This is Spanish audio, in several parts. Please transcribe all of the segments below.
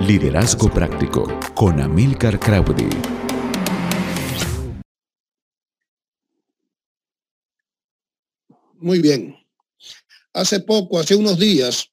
Liderazgo Práctico con Amilcar Crowdy. Muy bien. Hace poco, hace unos días,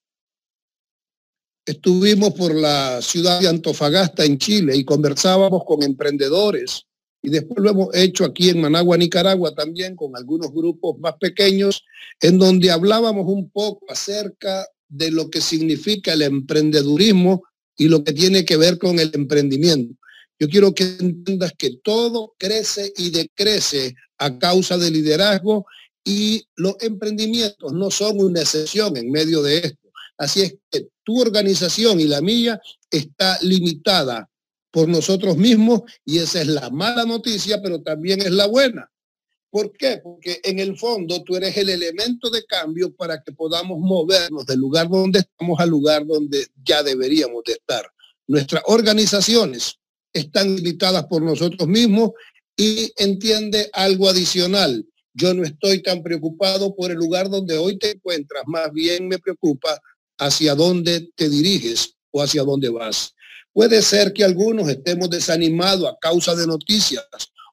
estuvimos por la ciudad de Antofagasta en Chile y conversábamos con emprendedores y después lo hemos hecho aquí en Managua, Nicaragua también con algunos grupos más pequeños en donde hablábamos un poco acerca de lo que significa el emprendedurismo y lo que tiene que ver con el emprendimiento. Yo quiero que entiendas que todo crece y decrece a causa del liderazgo y los emprendimientos no son una excepción en medio de esto. Así es que tu organización y la mía está limitada por nosotros mismos y esa es la mala noticia, pero también es la buena. ¿Por qué? Porque en el fondo tú eres el elemento de cambio para que podamos movernos del lugar donde estamos al lugar donde ya deberíamos de estar. Nuestras organizaciones están limitadas por nosotros mismos y entiende algo adicional. Yo no estoy tan preocupado por el lugar donde hoy te encuentras, más bien me preocupa hacia dónde te diriges o hacia dónde vas. Puede ser que algunos estemos desanimados a causa de noticias,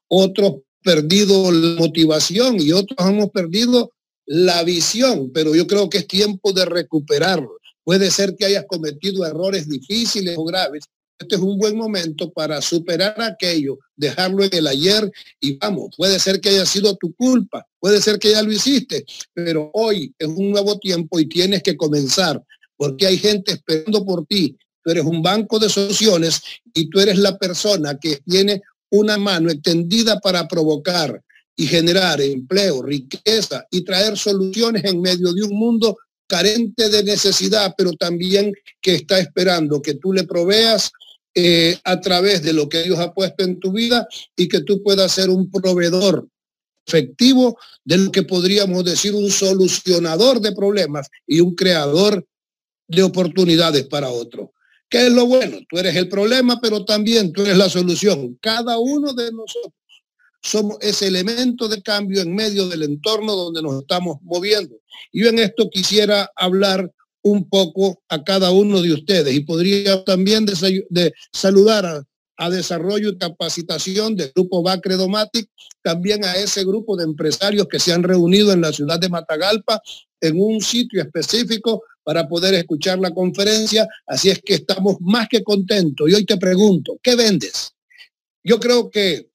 otros perdido la motivación y otros hemos perdido la visión, pero yo creo que es tiempo de recuperarlo. Puede ser que hayas cometido errores difíciles o graves. Este es un buen momento para superar aquello, dejarlo en el ayer y vamos, puede ser que haya sido tu culpa, puede ser que ya lo hiciste, pero hoy es un nuevo tiempo y tienes que comenzar porque hay gente esperando por ti. Tú eres un banco de soluciones y tú eres la persona que tiene una mano extendida para provocar y generar empleo, riqueza y traer soluciones en medio de un mundo carente de necesidad, pero también que está esperando que tú le proveas eh, a través de lo que Dios ha puesto en tu vida y que tú puedas ser un proveedor efectivo de lo que podríamos decir un solucionador de problemas y un creador de oportunidades para otros. ¿Qué es lo bueno? Tú eres el problema, pero también tú eres la solución. Cada uno de nosotros somos ese elemento de cambio en medio del entorno donde nos estamos moviendo. Y yo en esto quisiera hablar un poco a cada uno de ustedes y podría también saludar a, a, desarrollo y capacitación del grupo Bacredomatic, también a ese grupo de empresarios que se han reunido en la ciudad de Matagalpa en un sitio específico para poder escuchar la conferencia, así es que estamos más que contentos. Y hoy te pregunto, ¿qué vendes? Yo creo que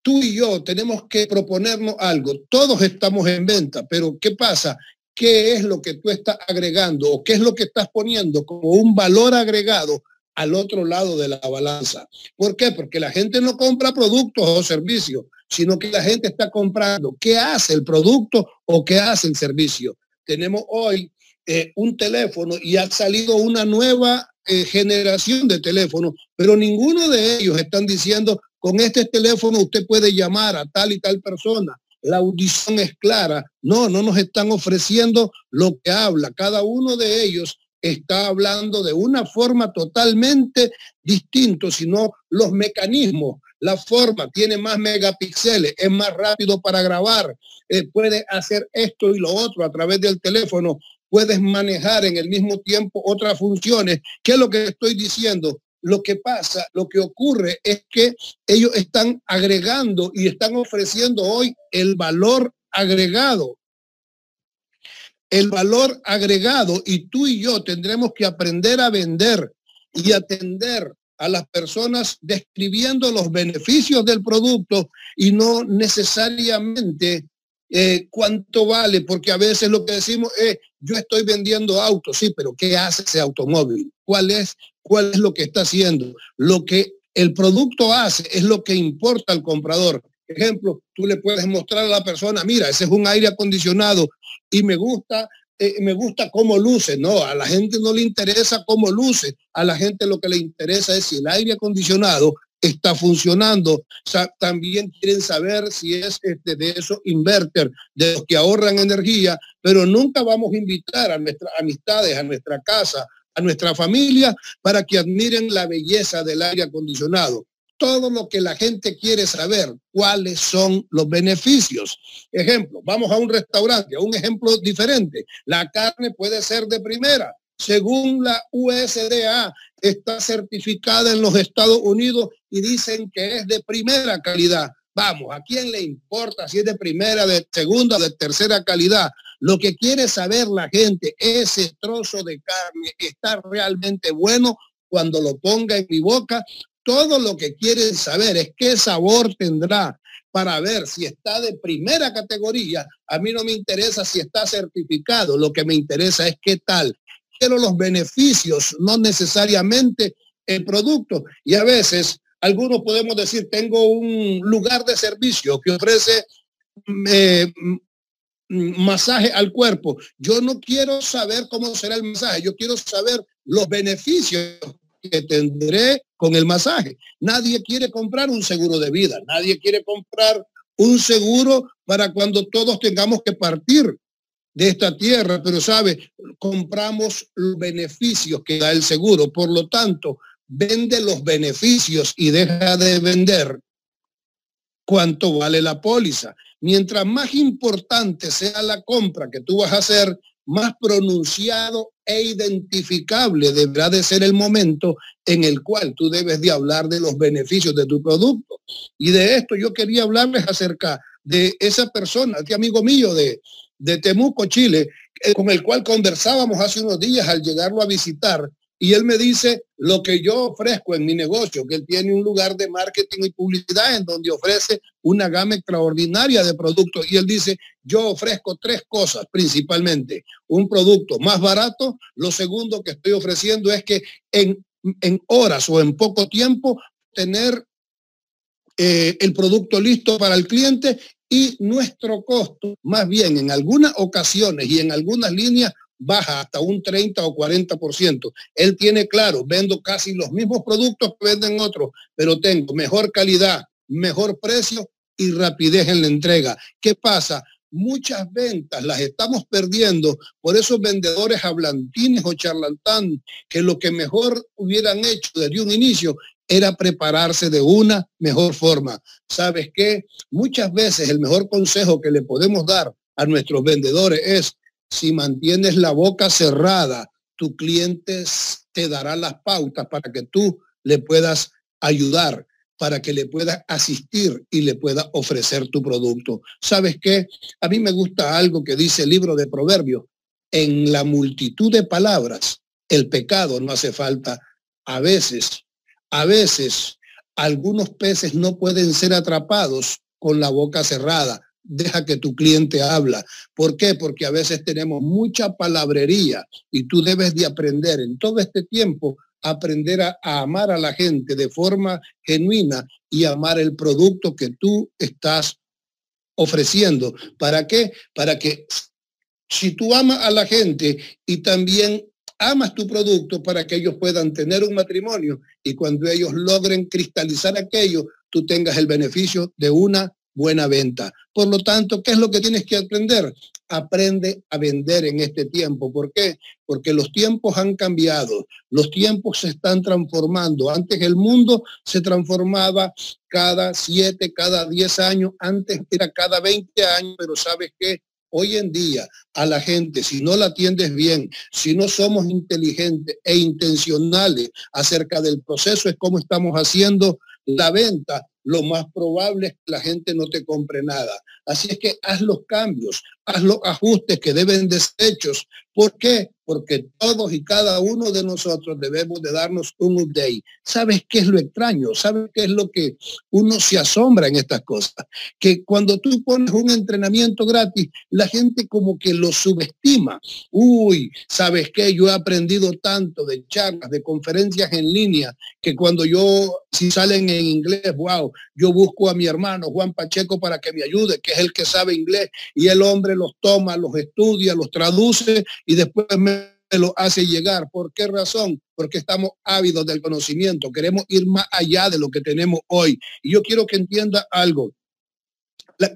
tú y yo tenemos que proponernos algo. Todos estamos en venta, pero ¿qué pasa? ¿Qué es lo que tú estás agregando o qué es lo que estás poniendo como un valor agregado al otro lado de la balanza? ¿Por qué? Porque la gente no compra productos o servicios, sino que la gente está comprando qué hace el producto o qué hace el servicio. Tenemos hoy eh, un teléfono y ha salido una nueva eh, generación de teléfonos, pero ninguno de ellos están diciendo, con este teléfono usted puede llamar a tal y tal persona. La audición es clara. No, no nos están ofreciendo lo que habla. Cada uno de ellos está hablando de una forma totalmente distinta, sino los mecanismos, la forma, tiene más megapíxeles, es más rápido para grabar, eh, puede hacer esto y lo otro a través del teléfono puedes manejar en el mismo tiempo otras funciones. ¿Qué es lo que estoy diciendo? Lo que pasa, lo que ocurre es que ellos están agregando y están ofreciendo hoy el valor agregado. El valor agregado y tú y yo tendremos que aprender a vender y atender a las personas describiendo los beneficios del producto y no necesariamente eh, cuánto vale, porque a veces lo que decimos es, yo estoy vendiendo autos, sí, pero ¿qué hace ese automóvil? ¿Cuál es, cuál es lo que está haciendo? Lo que el producto hace es lo que importa al comprador. Ejemplo, tú le puedes mostrar a la persona, mira, ese es un aire acondicionado y me gusta, eh, me gusta cómo luce. No, a la gente no le interesa cómo luce. A la gente lo que le interesa es si el aire acondicionado está funcionando. También quieren saber si es este, de esos inverter, de los que ahorran energía, pero nunca vamos a invitar a nuestras amistades, a nuestra casa, a nuestra familia, para que admiren la belleza del aire acondicionado. Todo lo que la gente quiere saber, cuáles son los beneficios. Ejemplo, vamos a un restaurante, un ejemplo diferente. La carne puede ser de primera, según la USDA, está certificada en los Estados Unidos y dicen que es de primera calidad. Vamos, ¿a quién le importa si es de primera, de segunda, de tercera calidad? Lo que quiere saber la gente, ese trozo de carne está realmente bueno cuando lo ponga en mi boca. Todo lo que quieren saber es qué sabor tendrá para ver si está de primera categoría. A mí no me interesa si está certificado, lo que me interesa es qué tal. Quiero los beneficios, no necesariamente el producto. Y a veces algunos podemos decir, tengo un lugar de servicio que ofrece eh, masaje al cuerpo. Yo no quiero saber cómo será el masaje, yo quiero saber los beneficios que tendré con el masaje. Nadie quiere comprar un seguro de vida, nadie quiere comprar un seguro para cuando todos tengamos que partir de esta tierra, pero sabe, compramos los beneficios que da el seguro. Por lo tanto, vende los beneficios y deja de vender cuánto vale la póliza. Mientras más importante sea la compra que tú vas a hacer, más pronunciado e identificable deberá de ser el momento en el cual tú debes de hablar de los beneficios de tu producto. Y de esto yo quería hablarles acerca de esa persona, este amigo mío de, de Temuco, Chile, eh, con el cual conversábamos hace unos días al llegarlo a visitar y él me dice lo que yo ofrezco en mi negocio, que él tiene un lugar de marketing y publicidad en donde ofrece una gama extraordinaria de productos. Y él dice, yo ofrezco tres cosas principalmente. Un producto más barato. Lo segundo que estoy ofreciendo es que en, en horas o en poco tiempo tener eh, el producto listo para el cliente y nuestro costo, más bien en algunas ocasiones y en algunas líneas, baja hasta un 30 o 40%. Él tiene claro, vendo casi los mismos productos que venden otros, pero tengo mejor calidad, mejor precio y rapidez en la entrega. ¿Qué pasa? Muchas ventas las estamos perdiendo por esos vendedores hablantines o charlatán que lo que mejor hubieran hecho desde un inicio era prepararse de una mejor forma. ¿Sabes qué? Muchas veces el mejor consejo que le podemos dar a nuestros vendedores es si mantienes la boca cerrada, tu cliente te dará las pautas para que tú le puedas ayudar, para que le puedas asistir y le puedas ofrecer tu producto. ¿Sabes qué? A mí me gusta algo que dice el libro de Proverbios. En la multitud de palabras, el pecado no hace falta. A veces, a veces, algunos peces no pueden ser atrapados con la boca cerrada deja que tu cliente habla. ¿Por qué? Porque a veces tenemos mucha palabrería y tú debes de aprender en todo este tiempo aprender a, amar a la gente de forma genuina y amar el producto que tú estás ofreciendo. ¿Para qué? Para que si tú amas a la gente y también amas tu producto para que ellos puedan tener un matrimonio y cuando ellos logren cristalizar aquello, tú tengas el beneficio de una buena venta. Por lo tanto, ¿qué es lo que tienes que aprender? Aprende a vender en este tiempo. ¿Por qué? Porque los tiempos han cambiado, los tiempos se están transformando. Antes el mundo se transformaba cada siete, cada diez años, antes era cada 20 años, pero ¿sabes qué? Hoy en día a la gente, si no la atiendes bien, si no somos inteligentes e intencionales acerca del proceso, es como estamos haciendo la venta, lo más probable es que la gente no te compre nada. Así es que haz los cambios, haz los ajustes que deben de ser hechos. ¿Por qué? Porque todos y cada uno de nosotros debemos de darnos un update. ¿Sabes qué es lo extraño? ¿Sabes qué es lo que uno se asombra en estas cosas? Que cuando tú pones un entrenamiento gratis, la gente como que lo subestima. Uy, ¿sabes qué? Yo he aprendido tanto de charlas, de conferencias en línea, que cuando yo, si salen en inglés, wow, yo busco a mi hermano Juan Pacheco para que me ayude, que es el que sabe inglés, y el hombre los toma, los estudia, los traduce y después me lo hace llegar. ¿Por qué razón? Porque estamos ávidos del conocimiento, queremos ir más allá de lo que tenemos hoy. Y yo quiero que entienda algo.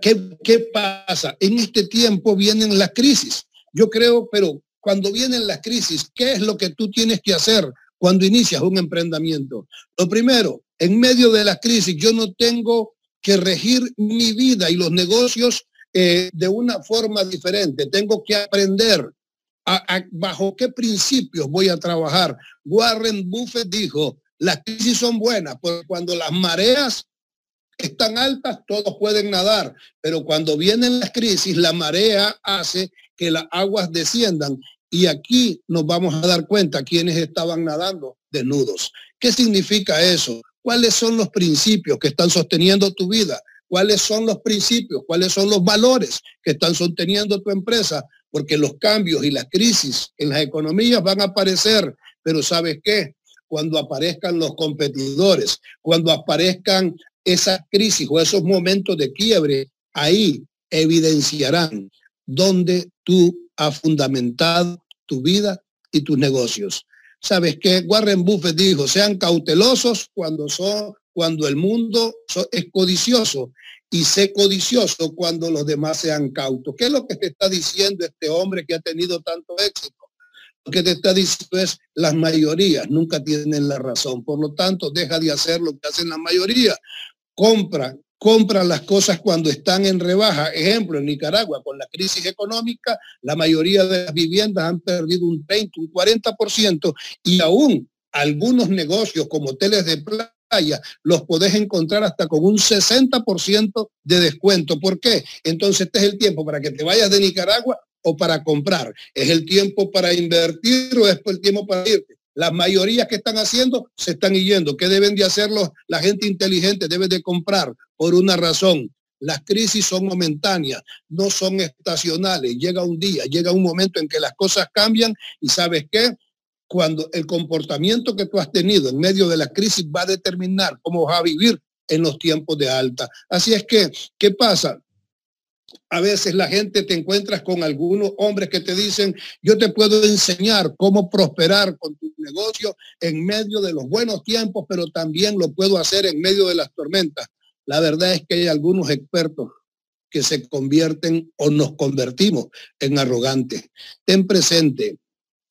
¿qué, ¿Qué pasa? En este tiempo vienen las crisis. Yo creo, pero cuando vienen las crisis, ¿qué es lo que tú tienes que hacer cuando inicias un emprendimiento? Lo primero, en medio de la crisis, yo no tengo que regir mi vida y los negocios eh, de una forma diferente. Tengo que aprender ¿Bajo qué principios voy a trabajar? Warren Buffett dijo, las crisis son buenas, porque cuando las mareas están altas, todos pueden nadar, pero cuando vienen las crisis, la marea hace que las aguas desciendan. Y aquí nos vamos a dar cuenta quienes estaban nadando desnudos. ¿Qué significa eso? ¿Cuáles son los principios que están sosteniendo tu vida? ¿Cuáles son los principios? ¿Cuáles son los valores que están sosteniendo tu empresa? Porque los cambios y las crisis en las economías van a aparecer, pero ¿sabes qué? Cuando aparezcan los competidores, cuando aparezcan esas crisis o esos momentos de quiebre, ahí evidenciarán dónde tú has fundamentado tu vida y tus negocios. Sabes que Warren Buffett dijo, sean cautelosos cuando son cuando el mundo es codicioso y sé codicioso cuando los demás sean cautos. ¿Qué es lo que te está diciendo este hombre que ha tenido tanto éxito? Lo que te está diciendo es las mayorías nunca tienen la razón. Por lo tanto, deja de hacer lo que hacen la mayoría compra, compra las cosas cuando están en rebaja. Ejemplo, en Nicaragua, con la crisis económica, la mayoría de las viviendas han perdido un 20, un 40% y aún algunos negocios como hoteles de playa los podés encontrar hasta con un 60% de descuento. ¿Por qué? Entonces este es el tiempo para que te vayas de Nicaragua o para comprar. Es el tiempo para invertir o es el tiempo para irte. Las mayorías que están haciendo se están yendo. ¿Qué deben de hacerlo? La gente inteligente debe de comprar por una razón. Las crisis son momentáneas, no son estacionales. Llega un día, llega un momento en que las cosas cambian y sabes qué? Cuando el comportamiento que tú has tenido en medio de la crisis va a determinar cómo vas a vivir en los tiempos de alta. Así es que, ¿qué pasa? a veces la gente te encuentras con algunos hombres que te dicen, yo te puedo enseñar cómo prosperar con tu negocio en medio de los buenos tiempos, pero también lo puedo hacer en medio de las tormentas. La verdad es que hay algunos expertos que se convierten o nos convertimos en arrogantes. Ten presente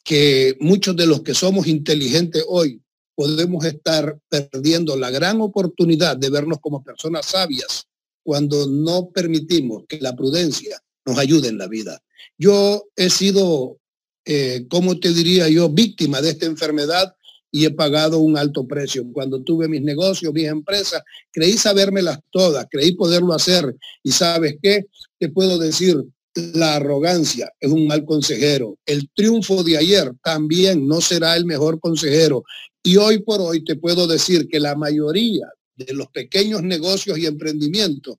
que muchos de los que somos inteligentes hoy podemos estar perdiendo la gran oportunidad de vernos como personas sabias cuando no permitimos que la prudencia nos ayude en la vida. Yo he sido, eh, como te diría yo, víctima de esta enfermedad y he pagado un alto precio. Cuando tuve mis negocios, mis empresas, creí sabérmelas todas, creí poderlo hacer. Y sabes qué, te puedo decir, la arrogancia es un mal consejero. El triunfo de ayer también no será el mejor consejero. Y hoy por hoy te puedo decir que la mayoría de los pequeños negocios y emprendimientos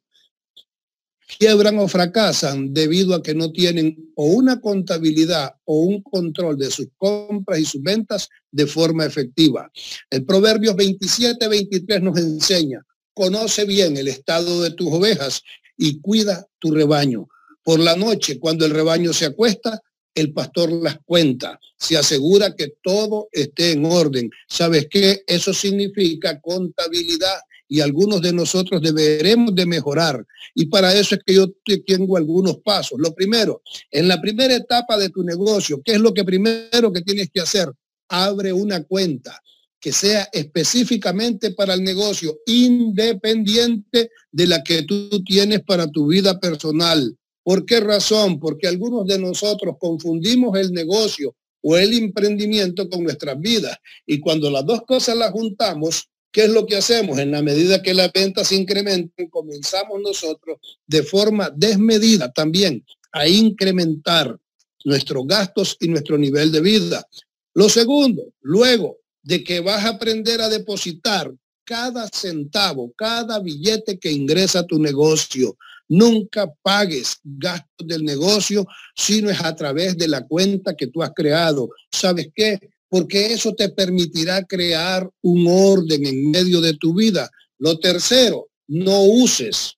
quiebran o fracasan debido a que no tienen o una contabilidad o un control de sus compras y sus ventas de forma efectiva. El Proverbios 27, 23 nos enseña, conoce bien el estado de tus ovejas y cuida tu rebaño. Por la noche, cuando el rebaño se acuesta, el pastor las cuenta, se asegura que todo esté en orden. ¿Sabes qué? Eso significa contabilidad y algunos de nosotros deberemos de mejorar. Y para eso es que yo tengo algunos pasos. Lo primero, en la primera etapa de tu negocio, ¿qué es lo que primero que tienes que hacer? Abre una cuenta que sea específicamente para el negocio, independiente de la que tú tienes para tu vida personal. ¿Por qué razón? Porque algunos de nosotros confundimos el negocio o el emprendimiento con nuestras vidas. Y cuando las dos cosas las juntamos, ¿Qué es lo que hacemos? En la medida que las ventas se incrementen, comenzamos nosotros de forma desmedida también a incrementar nuestros gastos y nuestro nivel de vida. Lo segundo, luego de que vas a aprender a depositar cada centavo, cada billete que ingresa a tu negocio, nunca pagues gastos del negocio, sino es a través de la cuenta que tú has creado. ¿Sabes qué? porque eso te permitirá crear un orden en medio de tu vida. Lo tercero, no uses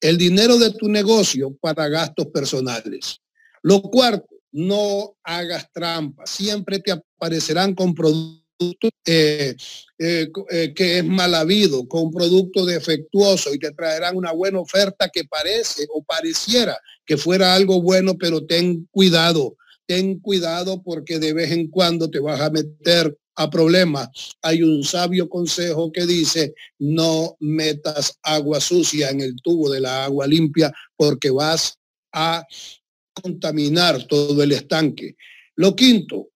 el dinero de tu negocio para gastos personales. Lo cuarto, no hagas trampa. Siempre te aparecerán con productos eh, eh, eh, que es mal habido, con producto defectuoso y te traerán una buena oferta que parece o pareciera que fuera algo bueno, pero ten cuidado ten cuidado porque de vez en cuando te vas a meter a problemas. Hay un sabio consejo que dice, no metas agua sucia en el tubo de la agua limpia porque vas a contaminar todo el estanque. Lo quinto,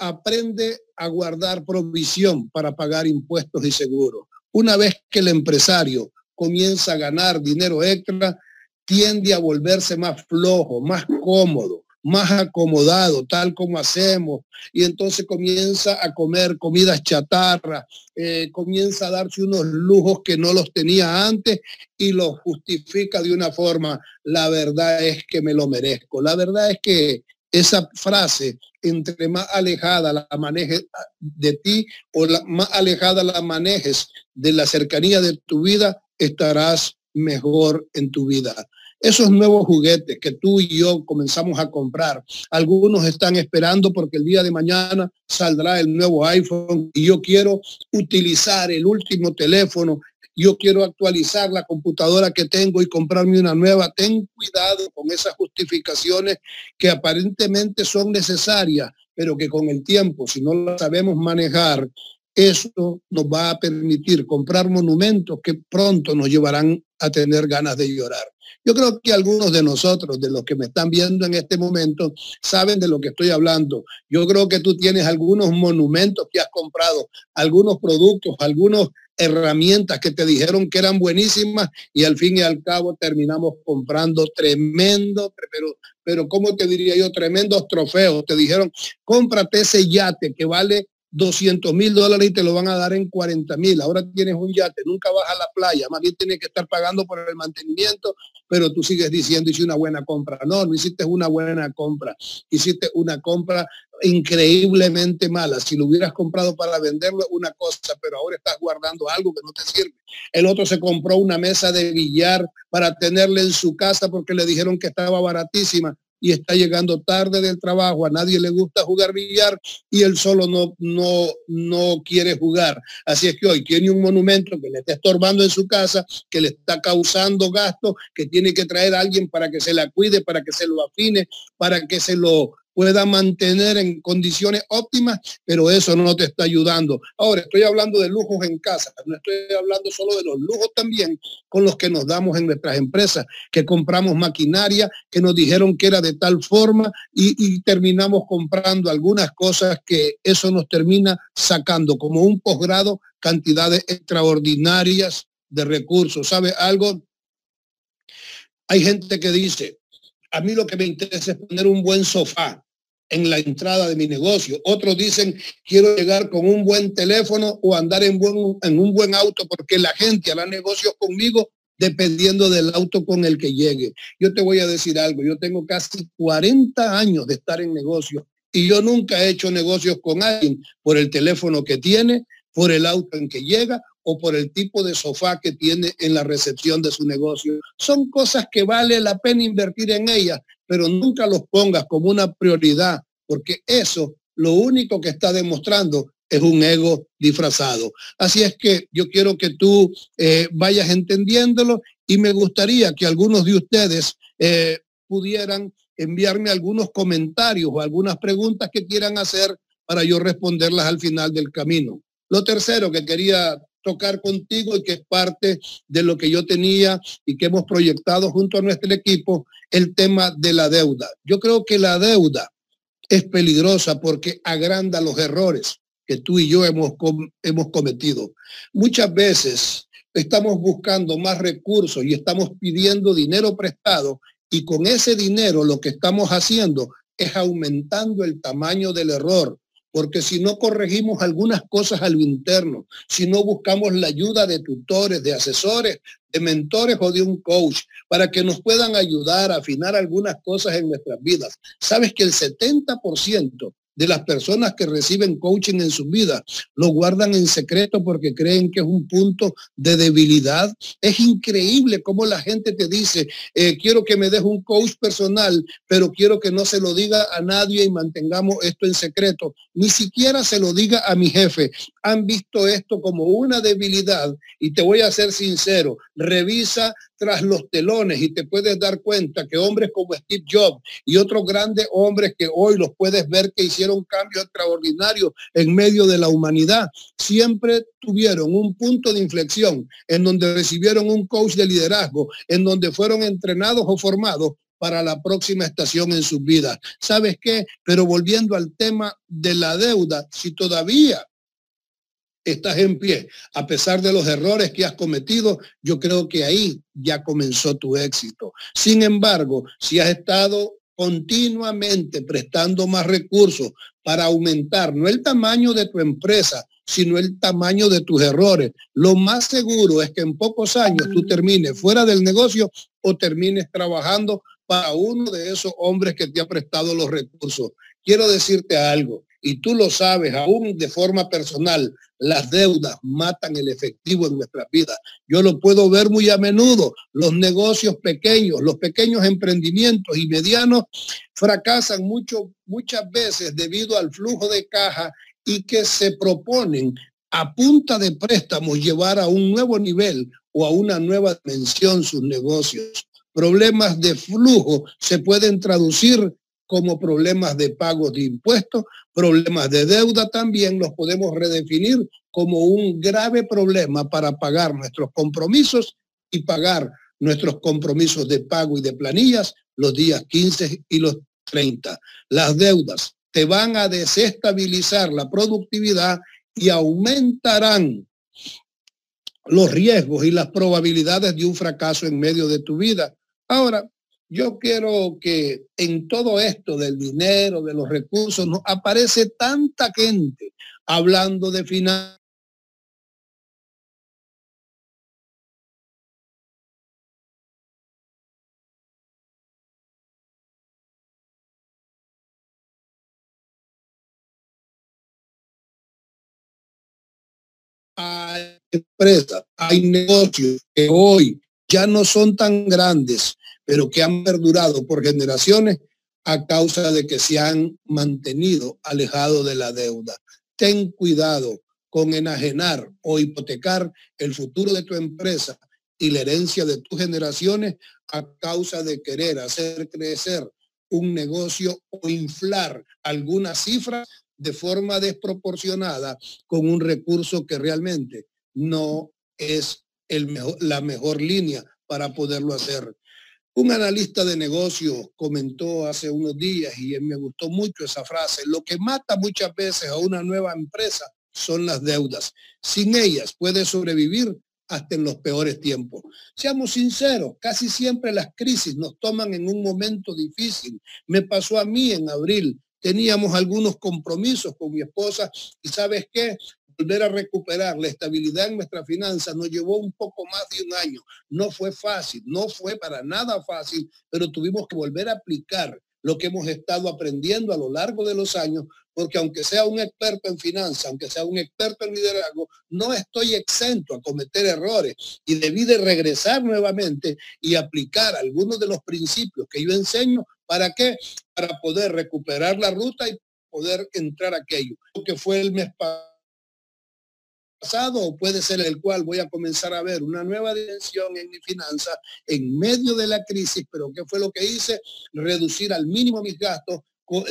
aprende a guardar provisión para pagar impuestos y seguros. Una vez que el empresario comienza a ganar dinero extra, tiende a volverse más flojo, más cómodo, más acomodado, tal como hacemos, y entonces comienza a comer comidas chatarra, eh, comienza a darse unos lujos que no los tenía antes y los justifica de una forma, la verdad es que me lo merezco. La verdad es que esa frase, entre más alejada la manejes de ti o la, más alejada la manejes de la cercanía de tu vida, estarás mejor en tu vida. Esos nuevos juguetes que tú y yo comenzamos a comprar, algunos están esperando porque el día de mañana saldrá el nuevo iPhone y yo quiero utilizar el último teléfono, yo quiero actualizar la computadora que tengo y comprarme una nueva. Ten cuidado con esas justificaciones que aparentemente son necesarias, pero que con el tiempo, si no las sabemos manejar, eso nos va a permitir comprar monumentos que pronto nos llevarán a tener ganas de llorar. Yo creo que algunos de nosotros, de los que me están viendo en este momento, saben de lo que estoy hablando. Yo creo que tú tienes algunos monumentos que has comprado, algunos productos, algunas herramientas que te dijeron que eran buenísimas y al fin y al cabo terminamos comprando tremendo, pero, pero ¿cómo te diría yo? Tremendos trofeos. Te dijeron, cómprate ese yate que vale 200 mil dólares y te lo van a dar en 40 mil. Ahora tienes un yate, nunca vas a la playa, más bien tienes que estar pagando por el mantenimiento, pero tú sigues diciendo hice una buena compra. No, no hiciste una buena compra, hiciste una compra increíblemente mala. Si lo hubieras comprado para venderlo, una cosa, pero ahora estás guardando algo que no te sirve. El otro se compró una mesa de billar para tenerle en su casa porque le dijeron que estaba baratísima y está llegando tarde del trabajo, a nadie le gusta jugar billar y él solo no, no, no quiere jugar. Así es que hoy tiene un monumento que le está estorbando en su casa, que le está causando gastos, que tiene que traer a alguien para que se la cuide, para que se lo afine, para que se lo pueda mantener en condiciones óptimas, pero eso no te está ayudando. Ahora, estoy hablando de lujos en casa, no estoy hablando solo de los lujos también con los que nos damos en nuestras empresas, que compramos maquinaria, que nos dijeron que era de tal forma y, y terminamos comprando algunas cosas que eso nos termina sacando como un posgrado cantidades extraordinarias de recursos. ¿Sabe algo? Hay gente que dice, a mí lo que me interesa es poner un buen sofá en la entrada de mi negocio. Otros dicen, quiero llegar con un buen teléfono o andar en, en un buen auto porque la gente hará negocios conmigo dependiendo del auto con el que llegue. Yo te voy a decir algo, yo tengo casi 40 años de estar en negocio y yo nunca he hecho negocios con alguien por el teléfono que tiene, por el auto en que llega o por el tipo de sofá que tiene en la recepción de su negocio. Son cosas que vale la pena invertir en ellas, pero nunca los pongas como una prioridad, porque eso lo único que está demostrando es un ego disfrazado. Así es que yo quiero que tú eh, vayas entendiéndolo y me gustaría que algunos de ustedes eh, pudieran enviarme algunos comentarios o algunas preguntas que quieran hacer para yo responderlas al final del camino. Lo tercero que quería tocar contigo y que es parte de lo que yo tenía y que hemos proyectado junto a nuestro equipo, el tema de la deuda. Yo creo que la deuda es peligrosa porque agranda los errores que tú y yo hemos, hemos cometido. Muchas veces estamos buscando más recursos y estamos pidiendo dinero prestado y con ese dinero lo que estamos haciendo es aumentando el tamaño del error porque si no corregimos algunas cosas a lo interno, si no buscamos la ayuda de tutores, de asesores, de mentores o de un coach para que nos puedan ayudar a afinar algunas cosas en nuestras vidas, sabes que el 70% de las personas que reciben coaching en su vida lo guardan en secreto porque creen que es un punto de debilidad. Es increíble cómo la gente te dice, eh, quiero que me des un coach personal, pero quiero que no se lo diga a nadie y mantengamos esto en secreto. Ni siquiera se lo diga a mi jefe. Han visto esto como una debilidad y te voy a ser sincero, revisa tras los telones y te puedes dar cuenta que hombres como Steve Jobs y otros grandes hombres que hoy los puedes ver que hicieron cambios extraordinarios en medio de la humanidad, siempre tuvieron un punto de inflexión en donde recibieron un coach de liderazgo, en donde fueron entrenados o formados para la próxima estación en sus vidas. ¿Sabes qué? Pero volviendo al tema de la deuda, si todavía estás en pie, a pesar de los errores que has cometido, yo creo que ahí ya comenzó tu éxito. Sin embargo, si has estado continuamente prestando más recursos para aumentar no el tamaño de tu empresa, sino el tamaño de tus errores. Lo más seguro es que en pocos años tú termines fuera del negocio o termines trabajando para uno de esos hombres que te ha prestado los recursos. Quiero decirte algo, y tú lo sabes, aún de forma personal, las deudas matan el efectivo en nuestras vidas. Yo lo puedo ver muy a menudo. Los negocios pequeños, los pequeños emprendimientos y medianos fracasan mucho, muchas veces debido al flujo de caja y que se proponen a punta de préstamos llevar a un nuevo nivel o a una nueva dimensión sus negocios. Problemas de flujo se pueden traducir como problemas de pagos de impuestos, problemas de deuda también los podemos redefinir como un grave problema para pagar nuestros compromisos y pagar nuestros compromisos de pago y de planillas los días 15 y los 30. Las deudas te van a desestabilizar la productividad y aumentarán los riesgos y las probabilidades de un fracaso en medio de tu vida. Ahora, yo quiero que en todo esto del dinero, de los recursos, no aparece tanta gente hablando de finanzas hay empresas, hay negocios que hoy ya no son tan grandes, pero que han perdurado por generaciones a causa de que se han mantenido alejados de la deuda. Ten cuidado con enajenar o hipotecar el futuro de tu empresa y la herencia de tus generaciones a causa de querer hacer crecer un negocio o inflar alguna cifra de forma desproporcionada con un recurso que realmente no es la mejor línea para poderlo hacer. Un analista de negocios comentó hace unos días y me gustó mucho esa frase, lo que mata muchas veces a una nueva empresa son las deudas. Sin ellas puede sobrevivir hasta en los peores tiempos. Seamos sinceros, casi siempre las crisis nos toman en un momento difícil. Me pasó a mí en abril. Teníamos algunos compromisos con mi esposa y sabes qué, volver a recuperar la estabilidad en nuestra finanzas nos llevó un poco más de un año. No fue fácil, no fue para nada fácil, pero tuvimos que volver a aplicar lo que hemos estado aprendiendo a lo largo de los años, porque aunque sea un experto en finanzas, aunque sea un experto en liderazgo, no estoy exento a cometer errores y debí de regresar nuevamente y aplicar algunos de los principios que yo enseño. ¿Para qué? Para poder recuperar la ruta y poder entrar aquello. que fue el mes pasado pasado o puede ser el cual voy a comenzar a ver una nueva dimensión en mi finanza en medio de la crisis, pero ¿qué fue lo que hice? Reducir al mínimo mis gastos,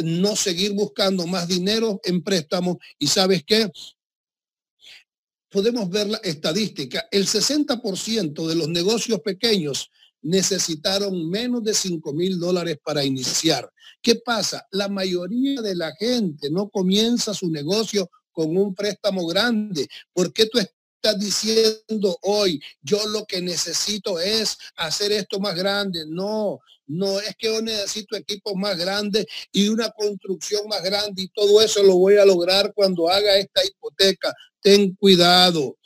no seguir buscando más dinero en préstamos y sabes qué? Podemos ver la estadística, el 60% de los negocios pequeños necesitaron menos de 5 mil dólares para iniciar. ¿Qué pasa? La mayoría de la gente no comienza su negocio con un préstamo grande? ¿Por qué tú estás diciendo hoy, yo lo que necesito es hacer esto más grande? No, no es que yo necesito equipos más grandes y una construcción más grande y todo eso lo voy a lograr cuando haga esta hipoteca. Ten cuidado.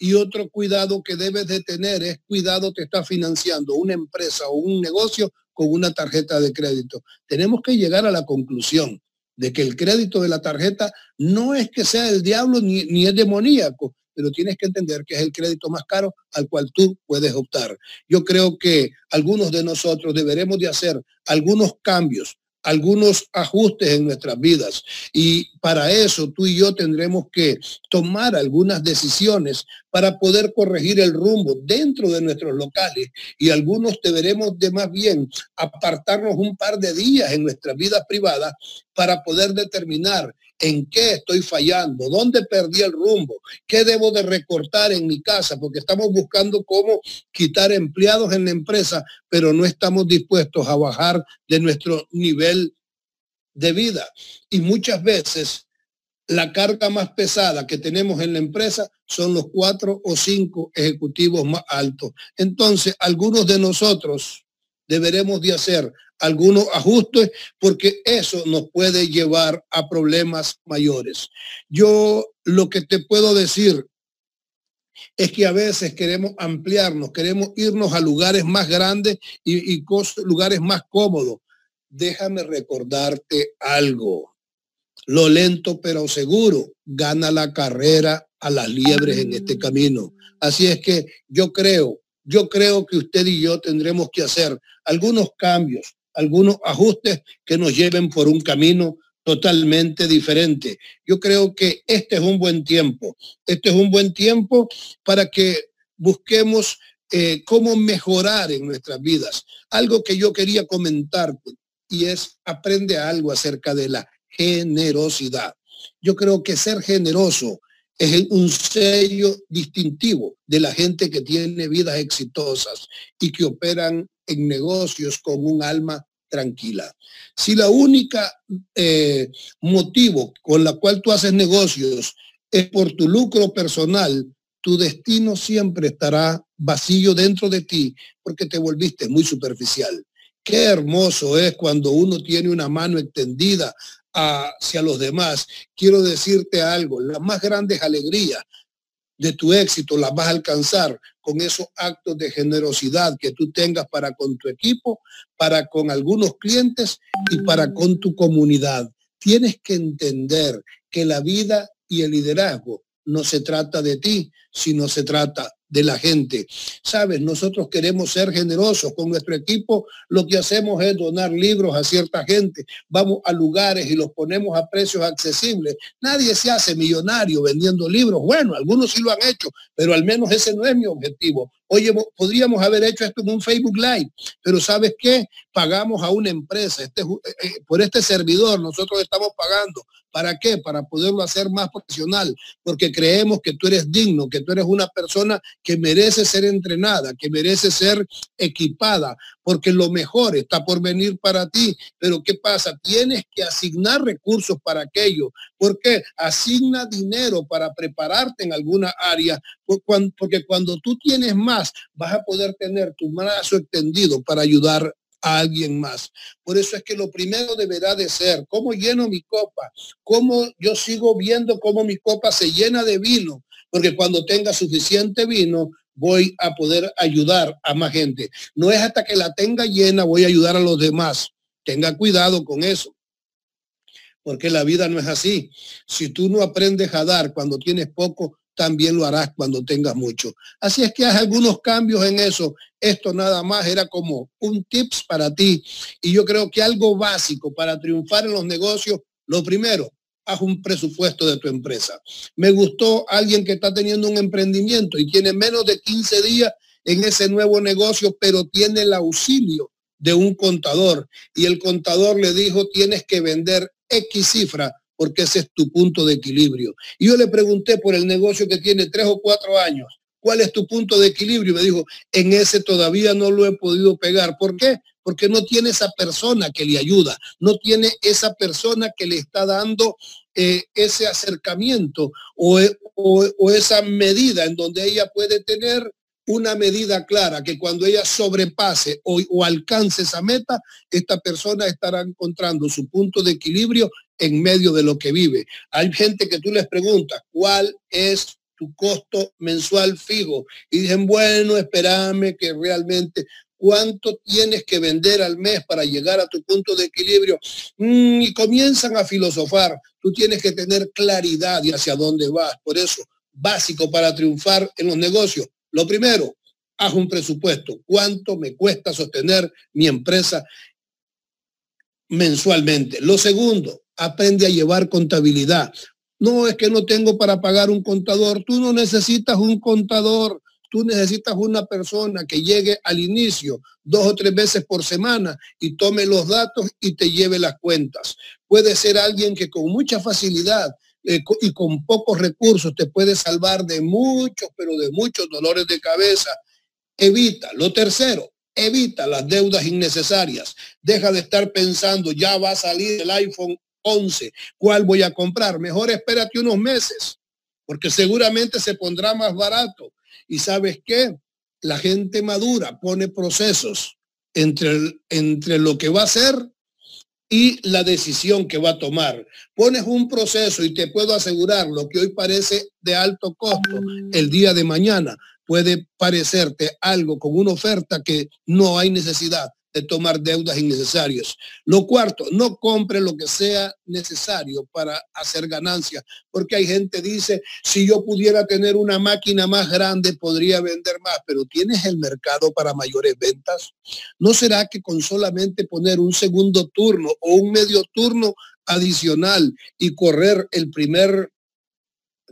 Y otro cuidado que debes de tener es cuidado te está financiando una empresa o un negocio con una tarjeta de crédito. Tenemos que llegar a la conclusión de que el crédito de la tarjeta no es que sea el diablo ni, ni es demoníaco, pero tienes que entender que es el crédito más caro al cual tú puedes optar. Yo creo que algunos de nosotros deberemos de hacer algunos cambios algunos ajustes en nuestras vidas. Y para eso tú y yo tendremos que tomar algunas decisiones para poder corregir el rumbo dentro de nuestros locales. Y algunos deberemos de más bien apartarnos un par de días en nuestras vidas privadas para poder determinar en qué estoy fallando, dónde perdí el rumbo, qué debo de recortar en mi casa, porque estamos buscando cómo quitar empleados en la empresa, pero no estamos dispuestos a bajar de nuestro nivel de vida. Y muchas veces la carga más pesada que tenemos en la empresa son los cuatro o cinco ejecutivos más altos. Entonces, algunos de nosotros deberemos de hacer algunos ajustes porque eso nos puede llevar a problemas mayores. Yo lo que te puedo decir es que a veces queremos ampliarnos, queremos irnos a lugares más grandes y, y lugares más cómodos. Déjame recordarte algo. Lo lento pero seguro gana la carrera a las liebres en este camino. Así es que yo creo, yo creo que usted y yo tendremos que hacer algunos cambios, algunos ajustes que nos lleven por un camino totalmente diferente. Yo creo que este es un buen tiempo. Este es un buen tiempo para que busquemos eh, cómo mejorar en nuestras vidas. Algo que yo quería comentarte y es aprende algo acerca de la generosidad. Yo creo que ser generoso es un sello distintivo de la gente que tiene vidas exitosas y que operan en negocios con un alma tranquila. Si la única eh, motivo con la cual tú haces negocios es por tu lucro personal, tu destino siempre estará vacío dentro de ti porque te volviste muy superficial. Qué hermoso es cuando uno tiene una mano extendida hacia los demás. Quiero decirte algo, las más grandes alegrías de tu éxito las vas a alcanzar con esos actos de generosidad que tú tengas para con tu equipo, para con algunos clientes y para con tu comunidad. Tienes que entender que la vida y el liderazgo no se trata de ti, sino se trata de la gente. Sabes, nosotros queremos ser generosos con nuestro equipo. Lo que hacemos es donar libros a cierta gente. Vamos a lugares y los ponemos a precios accesibles. Nadie se hace millonario vendiendo libros. Bueno, algunos sí lo han hecho, pero al menos ese no es mi objetivo. Oye, podríamos haber hecho esto en un Facebook Live, pero ¿sabes qué? Pagamos a una empresa. Este, eh, eh, por este servidor nosotros estamos pagando. ¿Para qué? Para poderlo hacer más profesional, porque creemos que tú eres digno, que tú eres una persona que merece ser entrenada, que merece ser equipada, porque lo mejor está por venir para ti. Pero ¿qué pasa? Tienes que asignar recursos para aquello. ¿Por qué? Asigna dinero para prepararte en alguna área, porque cuando tú tienes más, vas a poder tener tu brazo extendido para ayudar a alguien más. Por eso es que lo primero deberá de ser cómo lleno mi copa, cómo yo sigo viendo cómo mi copa se llena de vino, porque cuando tenga suficiente vino voy a poder ayudar a más gente. No es hasta que la tenga llena voy a ayudar a los demás. Tenga cuidado con eso. Porque la vida no es así. Si tú no aprendes a dar cuando tienes poco, también lo harás cuando tengas mucho. Así es que haz algunos cambios en eso. Esto nada más era como un tips para ti. Y yo creo que algo básico para triunfar en los negocios, lo primero, haz un presupuesto de tu empresa. Me gustó alguien que está teniendo un emprendimiento y tiene menos de 15 días en ese nuevo negocio, pero tiene el auxilio de un contador. Y el contador le dijo, tienes que vender X cifra porque ese es tu punto de equilibrio. Yo le pregunté por el negocio que tiene tres o cuatro años, ¿cuál es tu punto de equilibrio? Y me dijo, en ese todavía no lo he podido pegar. ¿Por qué? porque no tiene esa persona que le ayuda, no tiene esa persona que le está dando eh, ese acercamiento o, esa medida en donde ella puede tener una medida clara que cuando ella sobrepase o, o, alcance esa meta, esta persona estará encontrando su punto de equilibrio en medio de lo que vive. Hay gente que tú les preguntas, ¿cuál es tu costo mensual fijo? Y dicen, bueno, espérame que realmente cuánto tienes que vender al mes para llegar a tu punto de equilibrio mm, y comienzan a filosofar. Tú tienes que tener claridad y hacia dónde vas. Por eso, básico para triunfar en los negocios. Lo primero, haz un presupuesto. ¿Cuánto me cuesta sostener mi empresa mensualmente? Lo segundo, aprende a llevar contabilidad. No es que no tengo para pagar un contador. Tú no necesitas un contador tú necesitas una persona que llegue al inicio dos o tres veces por semana y tome los datos y te lleve las cuentas. Puede ser alguien que con mucha facilidad eh, y con pocos recursos te puede salvar de muchos, pero de muchos dolores de cabeza. Evita. Lo tercero, evita las deudas innecesarias. Deja de estar pensando, ya va a salir el iPhone 11, ¿cuál voy a comprar? Mejor espérate unos meses, porque seguramente se pondrá más barato. Y sabes qué? La gente madura pone procesos entre, entre lo que va a hacer y la decisión que va a tomar. Pones un proceso y te puedo asegurar lo que hoy parece de alto costo el día de mañana puede parecerte algo con una oferta que no hay necesidad de tomar deudas innecesarias. Lo cuarto, no compre lo que sea necesario para hacer ganancias, porque hay gente dice, si yo pudiera tener una máquina más grande, podría vender más, pero ¿tienes el mercado para mayores ventas? ¿No será que con solamente poner un segundo turno o un medio turno adicional y correr el primer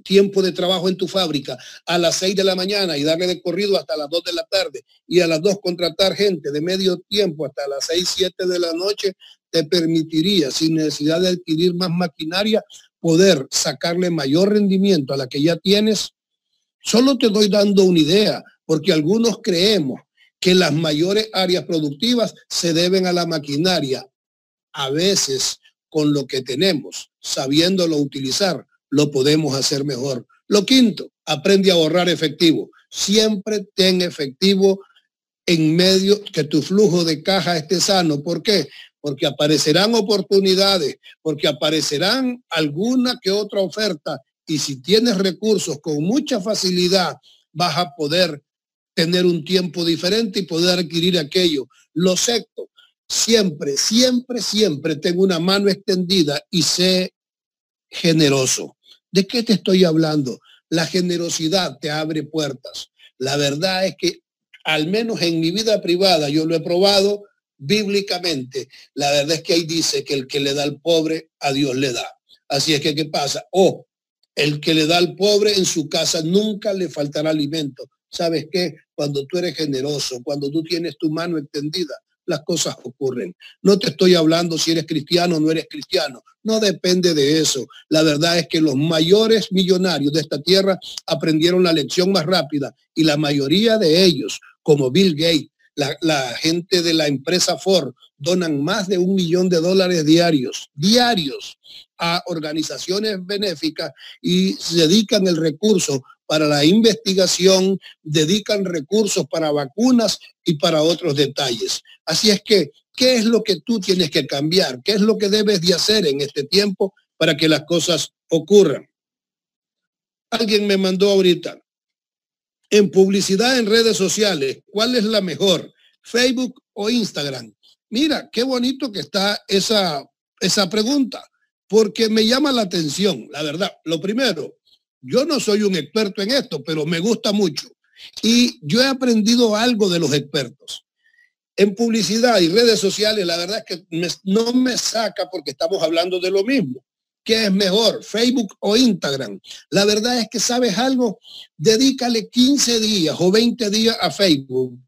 tiempo de trabajo en tu fábrica a las 6 de la mañana y darle de corrido hasta las 2 de la tarde y a las 2 contratar gente de medio tiempo hasta las 6, 7 de la noche, te permitiría, sin necesidad de adquirir más maquinaria, poder sacarle mayor rendimiento a la que ya tienes. Solo te doy dando una idea, porque algunos creemos que las mayores áreas productivas se deben a la maquinaria. A veces, con lo que tenemos, sabiéndolo utilizar, lo podemos hacer mejor. Lo quinto, aprende a ahorrar efectivo. Siempre ten efectivo en medio que tu flujo de caja esté sano. ¿Por qué? Porque aparecerán oportunidades, porque aparecerán alguna que otra oferta y si tienes recursos con mucha facilidad vas a poder tener un tiempo diferente y poder adquirir aquello. Lo sexto, siempre, siempre, siempre tengo una mano extendida y sé generoso. ¿De qué te estoy hablando? La generosidad te abre puertas. La verdad es que al menos en mi vida privada yo lo he probado bíblicamente. La verdad es que ahí dice que el que le da al pobre, a Dios le da. Así es que, ¿qué pasa? O el que le da al pobre en su casa nunca le faltará alimento. ¿Sabes qué? Cuando tú eres generoso, cuando tú tienes tu mano extendida, las cosas ocurren. No te estoy hablando si eres cristiano o no eres cristiano. No depende de eso. La verdad es que los mayores millonarios de esta tierra aprendieron la lección más rápida y la mayoría de ellos, como Bill Gates, la, gente de la empresa Ford, donan más de un millón de dólares diarios, diarios, a organizaciones benéficas y dedican el recurso para la investigación, dedican recursos para vacunas y para otros detalles. Así es que, ¿qué es lo que tú tienes que cambiar? ¿Qué es lo que debes de hacer en este tiempo para que las cosas ocurran? Alguien me mandó ahorita, en publicidad en redes sociales, ¿cuál es la mejor? ¿Facebook o Instagram? Mira, qué bonito que está esa, esa pregunta, porque me llama la atención, la verdad. Lo primero, yo no soy un experto en esto, pero me gusta mucho. Y yo he aprendido algo de los expertos. En publicidad y redes sociales, la verdad es que no me saca porque estamos hablando de lo mismo. ¿Qué es mejor, Facebook o Instagram? La verdad es que sabes algo, dedícale 15 días o 20 días a Facebook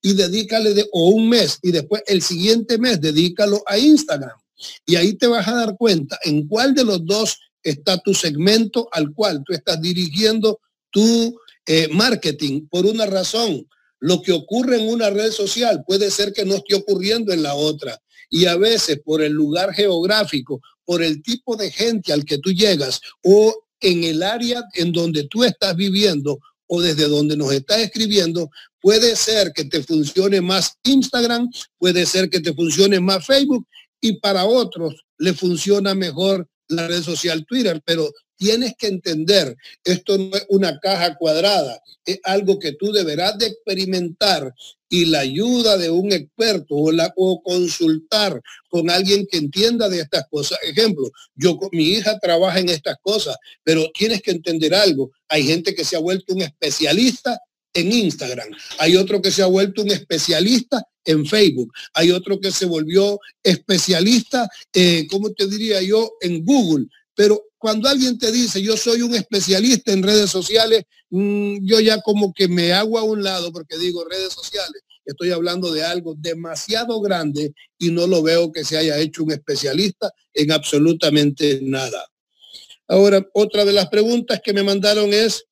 y dedícale de, o un mes y después el siguiente mes dedícalo a Instagram. Y ahí te vas a dar cuenta en cuál de los dos está tu segmento al cual tú estás dirigiendo tu eh, marketing por una razón. Lo que ocurre en una red social puede ser que no esté ocurriendo en la otra. Y a veces por el lugar geográfico, por el tipo de gente al que tú llegas o en el área en donde tú estás viviendo o desde donde nos estás escribiendo, puede ser que te funcione más Instagram, puede ser que te funcione más Facebook y para otros le funciona mejor la red social Twitter, pero tienes que entender, esto no es una caja cuadrada, es algo que tú deberás de experimentar y la ayuda de un experto o, la, o consultar con alguien que entienda de estas cosas. Ejemplo, yo mi hija trabaja en estas cosas, pero tienes que entender algo. Hay gente que se ha vuelto un especialista en Instagram, hay otro que se ha vuelto un especialista en Facebook. Hay otro que se volvió especialista, eh, ¿cómo te diría yo?, en Google. Pero cuando alguien te dice, yo soy un especialista en redes sociales, mm, yo ya como que me hago a un lado porque digo redes sociales. Estoy hablando de algo demasiado grande y no lo veo que se haya hecho un especialista en absolutamente nada. Ahora, otra de las preguntas que me mandaron es,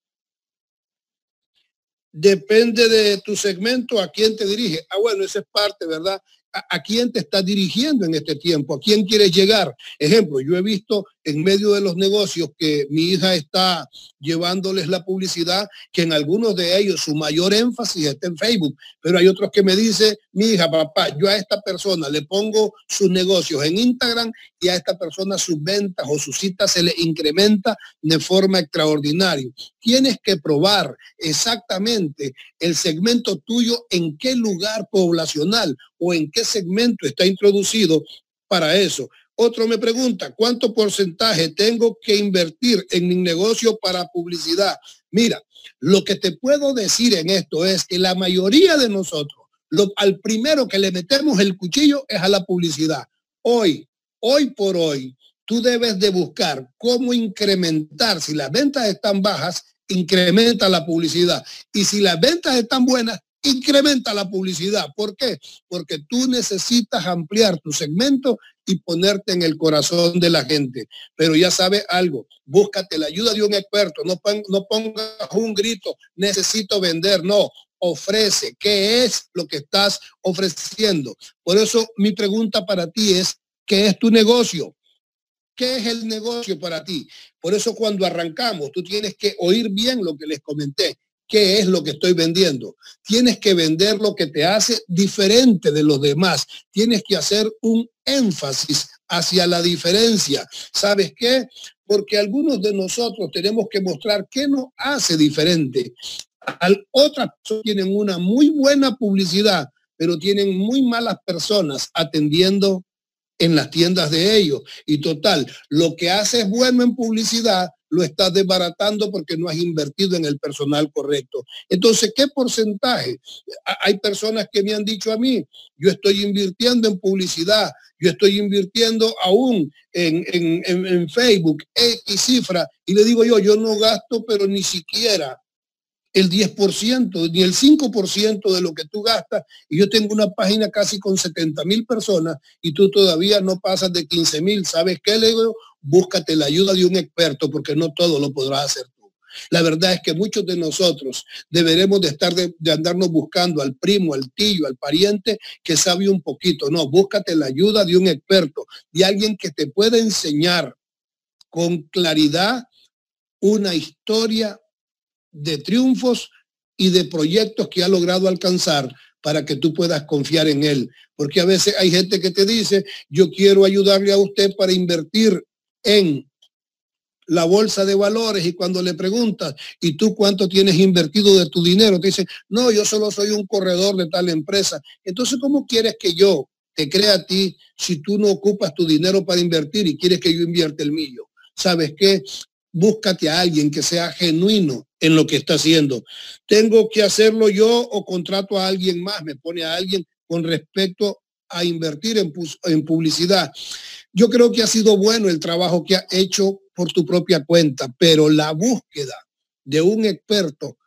depende de tu segmento a quién te dirige. Ah, bueno, esa es parte, ¿verdad? a, quién te estás dirigiendo en este tiempo, a quién quieres llegar. Ejemplo, yo he visto en medio de los negocios que mi hija está llevándoles la publicidad, que en algunos de ellos su mayor énfasis está en Facebook, pero hay otros que me dicen, mi hija, papá, yo a esta persona le pongo sus negocios en Instagram y a esta persona sus ventas o sus citas se le incrementa de forma extraordinaria. Tienes que probar exactamente el segmento tuyo en qué lugar poblacional o en qué segmento está introducido para eso. Otro me pregunta, ¿cuánto porcentaje tengo que invertir en mi negocio para publicidad? Mira, lo que te puedo decir en esto es que la mayoría de nosotros, al primero que le metemos el cuchillo es a la publicidad. Hoy, hoy por hoy, tú debes de buscar cómo incrementar. Si las ventas están bajas, incrementa la publicidad. Y si las ventas están buenas, incrementa la publicidad. ¿Por qué? Porque tú necesitas ampliar tu segmento y ponerte en el corazón de la gente. Pero ya sabes algo, búscate la ayuda de un experto, no, no pongas un grito, necesito vender, no, ofrece, ¿qué es lo que estás ofreciendo? Por eso mi pregunta para ti es, ¿qué es tu negocio? ¿Qué es el negocio para ti? Por eso cuando arrancamos, tú tienes que oír bien lo que les comenté qué es lo que estoy vendiendo. Tienes que vender lo que te hace diferente de los demás. Tienes que hacer un énfasis hacia la diferencia. ¿Sabes qué? Porque algunos de nosotros tenemos que mostrar qué nos hace diferente. otras tienen una muy buena publicidad, pero tienen muy malas personas atendiendo en las tiendas de ellos. Y total, lo que haces bueno en publicidad lo estás desbaratando porque no has invertido en el personal correcto. Entonces, ¿qué porcentaje? Hay personas que me han dicho a mí, yo estoy invirtiendo en publicidad, yo estoy invirtiendo aún en, en, en Facebook, X cifra, y le digo yo, yo no gasto, pero ni siquiera el 10%, ni el 5% de lo que tú gastas. Y yo tengo una página casi con 70 mil personas y tú todavía no pasas de 15 mil. ¿Sabes qué, le? Búscate la ayuda de un experto porque no todo lo podrás hacer tú. La verdad es que muchos de nosotros deberemos de estar de, de andarnos buscando al primo, al tío, al pariente que sabe un poquito. No, búscate la ayuda de un experto, de alguien que te pueda enseñar con claridad una historia de triunfos y de proyectos que ha logrado alcanzar para que tú puedas confiar en él. Porque a veces hay gente que te dice, yo quiero ayudarle a usted para invertir en la bolsa de valores y cuando le preguntas, ¿y tú cuánto tienes invertido de tu dinero? Te dice, no, yo solo soy un corredor de tal empresa. Entonces, ¿cómo quieres que yo te crea a ti si tú no ocupas tu dinero para invertir y quieres que yo invierta el mío? ¿Sabes qué? Búscate a alguien que sea genuino en lo que está haciendo. Tengo que hacerlo yo o contrato a alguien más, me pone a alguien con respecto a invertir en, en publicidad. Yo creo que ha sido bueno el trabajo que ha hecho por tu propia cuenta, pero la búsqueda de un experto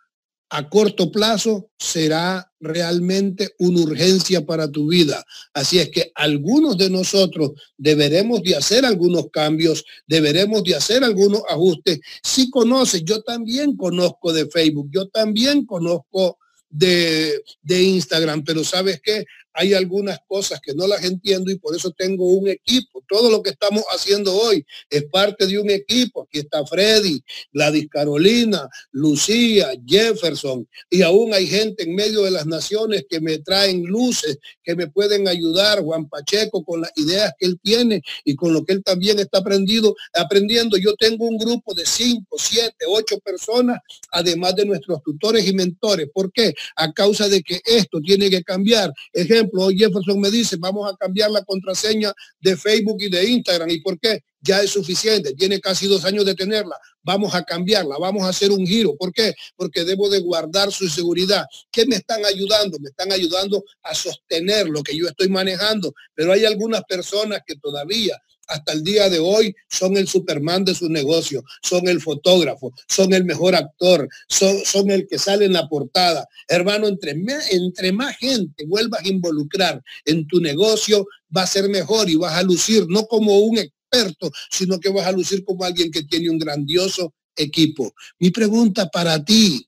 a corto plazo será realmente una urgencia para tu vida. Así es que algunos de nosotros deberemos de hacer algunos cambios, deberemos de hacer algunos ajustes. Si conoces, yo también conozco de Facebook, yo también conozco de, de Instagram, pero sabes que hay algunas cosas que no las entiendo y por eso tengo un equipo. Todo lo que estamos haciendo hoy es parte de un equipo. Aquí está Freddy, Gladys Carolina, Lucía, Jefferson y aún hay gente en medio de las naciones que me traen luces, que me pueden ayudar. Juan Pacheco con las ideas que él tiene y con lo que él también está aprendido, aprendiendo. Yo tengo un grupo de cinco, siete, ocho personas, además de nuestros tutores y mentores. ¿Por qué? A causa de que esto tiene que cambiar. Hoy Jefferson me dice, vamos a cambiar la contraseña de Facebook y de Instagram. ¿Y por qué? Ya es suficiente, tiene casi dos años de tenerla. Vamos a cambiarla, vamos a hacer un giro. ¿Por qué? Porque debo de guardar su seguridad. ¿Qué me están ayudando? Me están ayudando a sostener lo que yo estoy manejando. Pero hay algunas personas que todavía hasta el día de hoy son el Superman de su negocio, son el fotógrafo, son el mejor actor, son, el que sale en la portada. Hermano, entre, entre más gente vuelvas a involucrar en tu negocio, va a ser mejor y vas a lucir no como un experto, sino que vas a lucir como alguien que tiene un grandioso equipo. Mi pregunta para ti,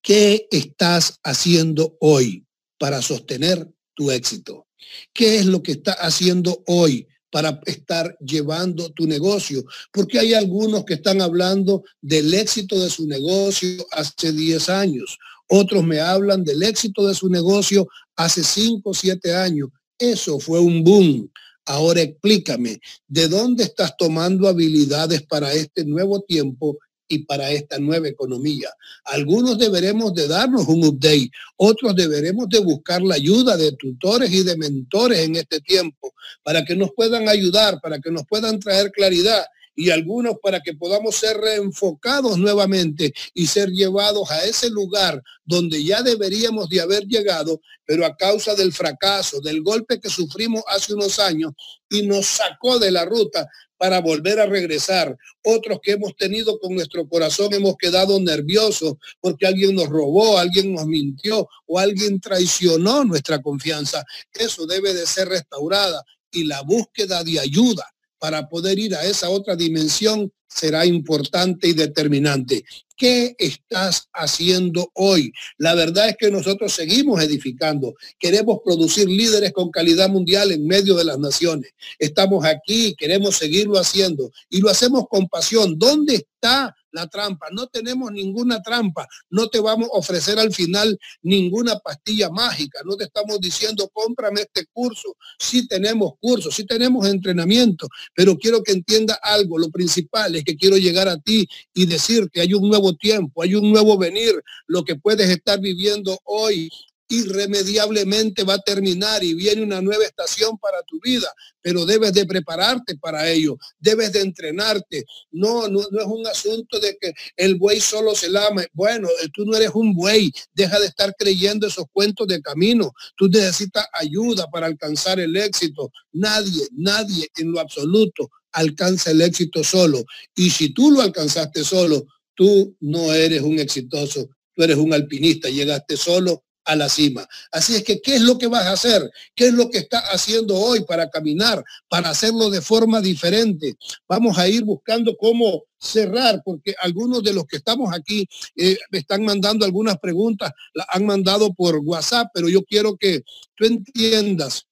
¿qué estás haciendo hoy para sostener tu éxito? ¿Qué es lo que estás haciendo hoy para estar llevando tu negocio? Porque hay algunos que están hablando del éxito de su negocio hace 10 años. Otros me hablan del éxito de su negocio hace 5 o 7 años. Eso fue un boom. Ahora explícame, ¿de dónde estás tomando habilidades para este nuevo tiempo y para esta nueva economía. Algunos deberemos de darnos un update, otros deberemos de buscar la ayuda de tutores y de mentores en este tiempo para que nos puedan ayudar, para que nos puedan traer claridad y algunos para que podamos ser reenfocados nuevamente y ser llevados a ese lugar donde ya deberíamos de haber llegado, pero a causa del fracaso, del golpe que sufrimos hace unos años y nos sacó de la ruta, para volver a regresar. Otros que hemos tenido con nuestro corazón hemos quedado nerviosos porque alguien nos robó, alguien nos mintió o alguien traicionó nuestra confianza. Eso debe de ser restaurada y la búsqueda de ayuda para poder ir a esa otra dimensión será importante y determinante. ¿Qué estás haciendo hoy? La verdad es que nosotros seguimos edificando. Queremos producir líderes con calidad mundial en medio de las naciones. Estamos aquí, queremos seguirlo haciendo y lo hacemos con pasión. ¿Dónde está la trampa. No tenemos ninguna trampa. No te vamos a ofrecer al final ninguna pastilla mágica. No te estamos diciendo, cómprame este curso. Sí tenemos cursos, sí tenemos entrenamiento, pero quiero que entienda algo. Lo principal es que quiero llegar a ti y decirte, hay un nuevo tiempo, hay un nuevo venir. Lo que puedes estar viviendo hoy irremediablemente va a terminar y viene una nueva estación para tu vida, pero debes de prepararte para ello, debes de entrenarte. No, no, es un asunto de que el buey solo se lame. Bueno, eh, tú no eres un buey, deja de estar creyendo esos cuentos de camino. Tú necesitas ayuda para alcanzar el éxito. Nadie, nadie en lo absoluto alcanza el éxito solo. Y si tú lo alcanzaste solo, tú no eres un exitoso, tú eres un alpinista, llegaste solo a la cima. Así es que, ¿qué es lo que vas a hacer? ¿Qué es lo que está haciendo hoy para caminar, para hacerlo de forma diferente? Vamos a ir buscando cómo cerrar, porque algunos de los que estamos aquí eh, me están mandando algunas preguntas, las han mandado por WhatsApp, pero yo quiero que tú entiendas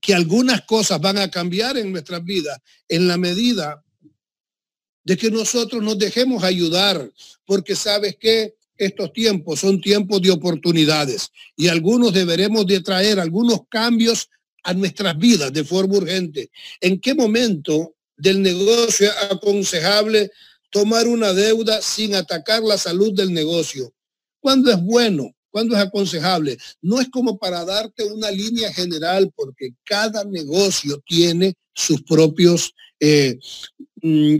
que algunas cosas van a cambiar en nuestras vidas en la medida de que nosotros nos dejemos ayudar, porque sabes que estos tiempos son tiempos de oportunidades y algunos deberemos de traer algunos cambios a nuestras vidas de forma urgente. ¿En qué momento del negocio es aconsejable tomar una deuda sin atacar la salud del negocio? ¿Cuándo es bueno? ¿Cuándo es aconsejable? No es como para darte una línea general porque cada negocio tiene sus propios eh,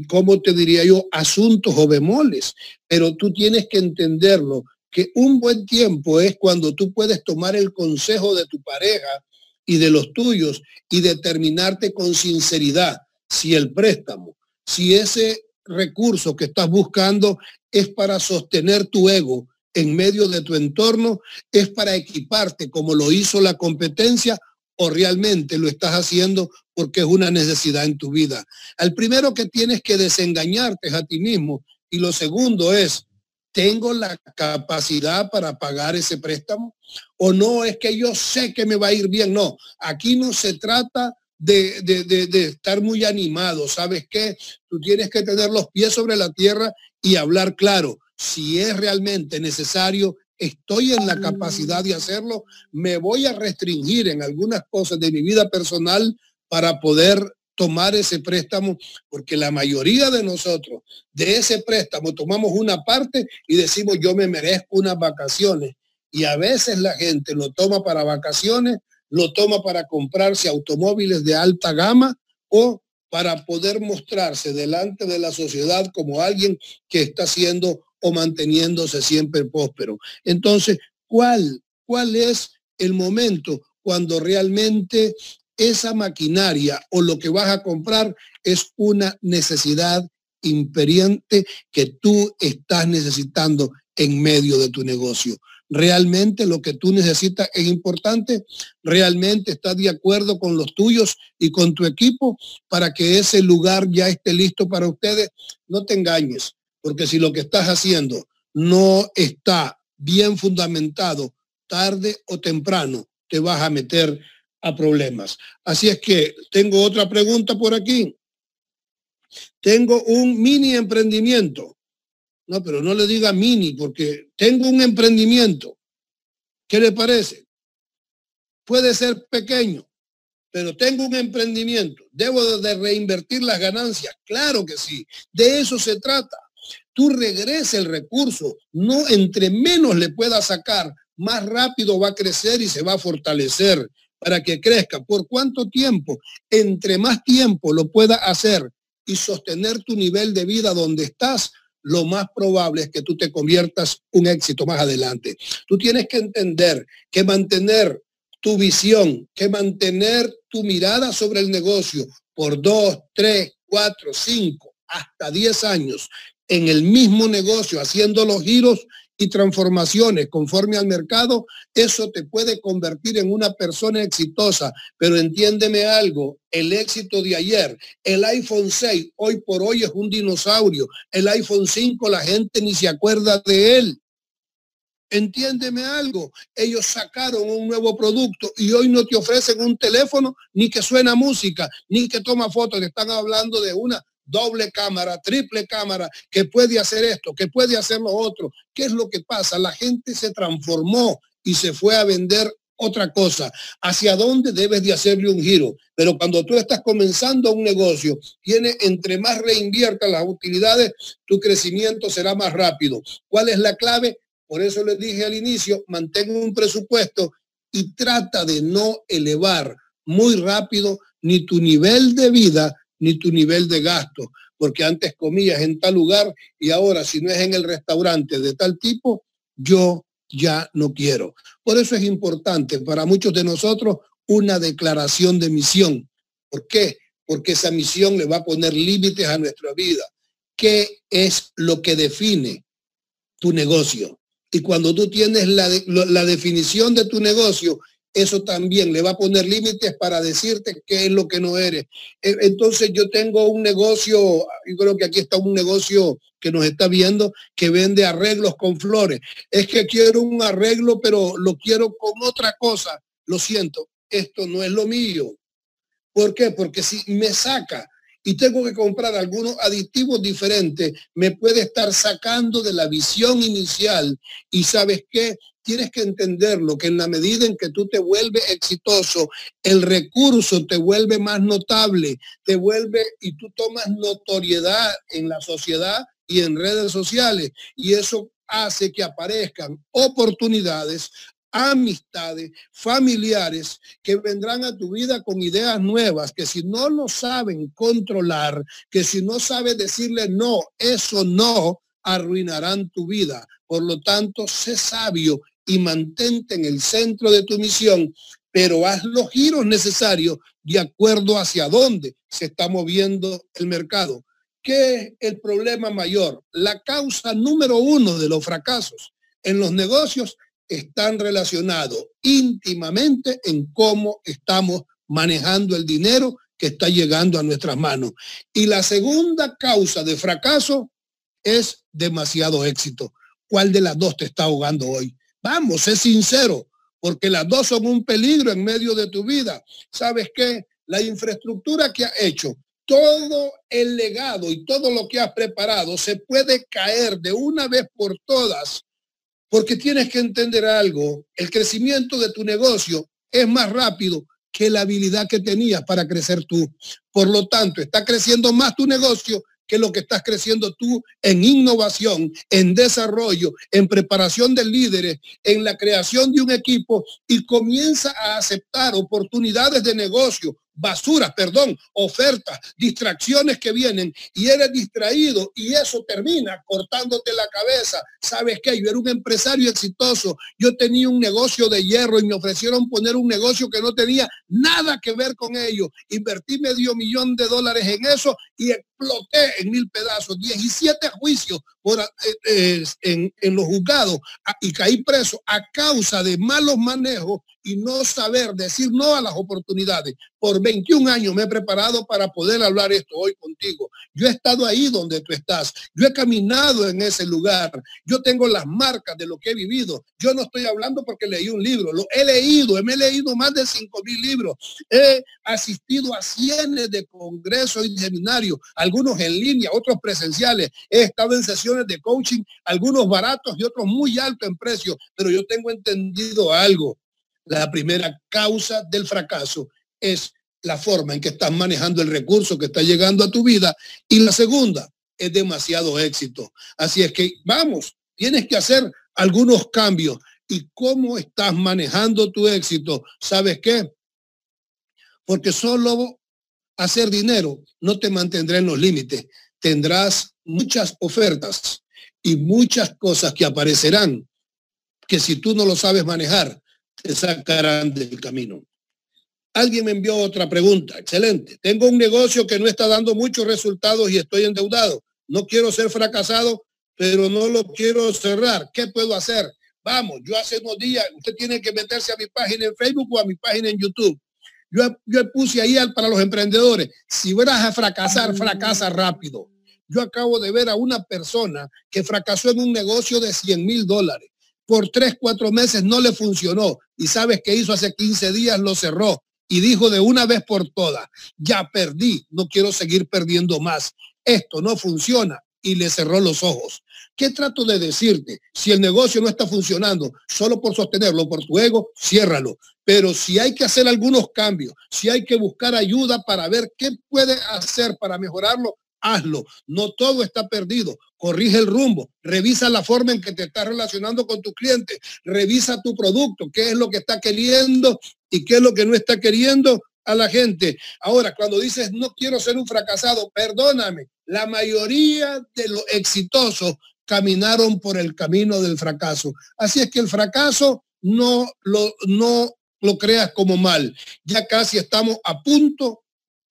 ¿cómo te diría yo?, asuntos o bemoles, pero tú tienes que entenderlo, que un buen tiempo es cuando tú puedes tomar el consejo de tu pareja y de los tuyos y determinarte con sinceridad si el préstamo, si ese recurso que estás buscando es para sostener tu ego en medio de tu entorno, es para equiparte como lo hizo la competencia o realmente lo estás haciendo porque es una necesidad en tu vida. El primero que tienes que desengañarte es a ti mismo y lo segundo es, ¿tengo la capacidad para pagar ese préstamo? ¿O no es que yo sé que me va a ir bien? No, aquí no se trata de, de, estar muy animado. ¿Sabes qué? Tú tienes que tener los pies sobre la tierra y hablar claro. Si es realmente necesario, estoy en la capacidad de hacerlo, me voy a restringir en algunas cosas de mi vida personal para poder tomar ese préstamo, porque la mayoría de nosotros de ese préstamo tomamos una parte y decimos yo me merezco unas vacaciones. Y a veces la gente lo toma para vacaciones, lo toma para comprarse automóviles de alta gama o para poder mostrarse delante de la sociedad como alguien que está siendo o manteniéndose siempre próspero. Entonces, ¿cuál, cuál es el momento cuando realmente esa maquinaria o lo que vas a comprar es una necesidad imperiente que tú estás necesitando en medio de tu negocio. Realmente lo que tú necesitas es importante, realmente estás de acuerdo con los tuyos y con tu equipo para que ese lugar ya esté listo para ustedes. No te engañes, porque si lo que estás haciendo no está bien fundamentado, tarde o temprano te vas a meter a problemas. Así es que tengo otra pregunta por aquí. Tengo un mini emprendimiento. No, pero no le diga mini porque tengo un emprendimiento. ¿Qué le parece? Puede ser pequeño, pero tengo un emprendimiento. ¿Debo de reinvertir las ganancias? Claro que sí. De eso se trata. Tú regresa el recurso. No entre menos le pueda sacar, más rápido va a crecer y se va a fortalecer para que crezca. ¿Por cuánto tiempo? Entre más tiempo lo pueda hacer y sostener tu nivel de vida donde estás, lo más probable es que tú te conviertas un éxito más adelante. Tú tienes que entender que mantener tu visión, que mantener tu mirada sobre el negocio por dos, tres, cuatro, cinco, hasta diez años en el mismo negocio, haciendo los giros y transformaciones conforme al mercado, eso te puede convertir en una persona exitosa. Pero entiéndeme algo, el éxito de ayer, el iPhone 6 hoy por hoy es un dinosaurio. El iPhone 5 la gente ni se acuerda de él. Entiéndeme algo, ellos sacaron un nuevo producto y hoy no te ofrecen un teléfono ni que suena música, ni que toma fotos, le están hablando de una doble cámara, triple cámara, que puede hacer esto, que puede hacer otro. ¿Qué es lo que pasa? La gente se transformó y se fue a vender otra cosa. ¿Hacia dónde debes de hacerle un giro? Pero cuando tú estás comenzando un negocio, tiene entre más reinviertas las utilidades, tu crecimiento será más rápido. ¿Cuál es la clave? Por eso les dije al inicio, mantén un presupuesto y trata de no elevar muy rápido ni tu nivel de vida ni tu nivel de gasto, porque antes comías en tal lugar y ahora si no es en el restaurante de tal tipo, yo ya no quiero. Por eso es importante para muchos de nosotros una declaración de misión. ¿Por qué? Porque esa misión le va a poner límites a nuestra vida. ¿Qué es lo que define tu negocio? Y cuando tú tienes la, la definición de tu negocio, eso también le va a poner límites para decirte qué es lo que no eres. E, entonces yo tengo un negocio, yo creo que aquí está un negocio que nos está viendo que vende arreglos con flores. Es que quiero un arreglo, pero lo quiero con otra cosa. Lo siento, esto no es lo mío. ¿Por qué? Porque si me saca y tengo que comprar algunos aditivos diferentes, me puede estar sacando de la visión inicial. Y sabes qué? tienes que entenderlo, que en la medida en que tú te vuelves exitoso, el recurso te vuelve más notable, te vuelve y tú tomas notoriedad en la sociedad y en redes sociales. Y eso hace que aparezcan oportunidades, amistades, familiares que vendrán a tu vida con ideas nuevas, que si no lo saben controlar, que si no sabes decirle no, eso no, arruinarán tu vida. Por lo tanto, sé sabio y mantente en el centro de tu misión, pero haz los giros necesarios de acuerdo hacia dónde se está moviendo el mercado. ¿Qué es el problema mayor? La causa número uno de los fracasos en los negocios están relacionados íntimamente en cómo estamos manejando el dinero que está llegando a nuestras manos. Y la segunda causa de fracaso es demasiado éxito. ¿Cuál de las dos te está ahogando hoy? Vamos, es sincero, porque las dos son un peligro en medio de tu vida. ¿Sabes qué? La infraestructura que has hecho, todo el legado y todo lo que has preparado se puede caer de una vez por todas, porque tienes que entender algo. El crecimiento de tu negocio es más rápido que la habilidad que tenías para crecer tú. Por lo tanto, está creciendo más tu negocio que lo que estás creciendo tú en innovación, en desarrollo, en preparación de líderes, en la creación de un equipo y comienza a aceptar oportunidades de negocio, basuras, perdón, ofertas, distracciones que vienen y eres distraído y eso termina cortándote la cabeza. ¿Sabes qué? Yo era un empresario exitoso, yo tenía un negocio de hierro y me ofrecieron poner un negocio que no tenía nada que ver con ello. Invertí medio millón de dólares en eso y exploté en mil pedazos. 17 juicios por, eh, eh, en, en los juzgados y caí preso a causa de malos manejos y no saber decir no a las oportunidades. Por 21 años me he preparado para poder hablar esto hoy contigo. Yo he estado ahí donde tú estás. Yo he caminado en ese lugar. Yo tengo las marcas de lo que he vivido. Yo no estoy hablando porque leí un libro. Lo he leído. Me he leído más de 5 mil libros. He asistido a cientos de congresos y seminarios, algunos en línea, otros presenciales. He estado en sesiones de coaching, algunos baratos y otros muy altos en precio. Pero yo tengo entendido algo la primera causa del fracaso es la forma en que estás manejando el recurso que está llegando a tu vida. Y la segunda es demasiado éxito. Así es que vamos, tienes que hacer algunos cambios. ¿Y cómo estás manejando tu éxito? ¿Sabes qué? Porque solo hacer dinero no te mantendrá en los límites. Tendrás muchas ofertas y muchas cosas que aparecerán que si tú no lo sabes manejar, te sacarán del camino. Alguien me envió otra pregunta. Excelente. Tengo un negocio que no está dando muchos resultados y estoy endeudado. No quiero ser fracasado, pero no lo quiero cerrar. ¿Qué puedo hacer? Vamos, yo hace unos días, usted tiene que meterse a mi página en Facebook o a mi página en YouTube. Yo, yo puse ahí para los emprendedores, si vas a fracasar, fracasa rápido. Yo acabo de ver a una persona que fracasó en un negocio de 100 mil dólares por tres, cuatro meses no le funcionó. Y sabes que hizo hace 15 días, lo cerró y dijo de una vez por todas, ya perdí, no quiero seguir perdiendo más. Esto no funciona y le cerró los ojos. ¿Qué trato de decirte? Si el negocio no está funcionando solo por sostenerlo, por tu ego, ciérralo. Pero si hay que hacer algunos cambios, si hay que buscar ayuda para ver qué puede hacer para mejorarlo, hazlo. No todo está perdido. Corrige el rumbo. Revisa la forma en que te estás relacionando con tu cliente. Revisa tu producto, qué es lo que está queriendo y qué es lo que no está queriendo a la gente. Ahora, cuando dices no quiero ser un fracasado, perdóname, la mayoría de los exitosos caminaron por el camino del fracaso. Así es que el fracaso no lo, no lo creas como mal. Ya casi estamos a punto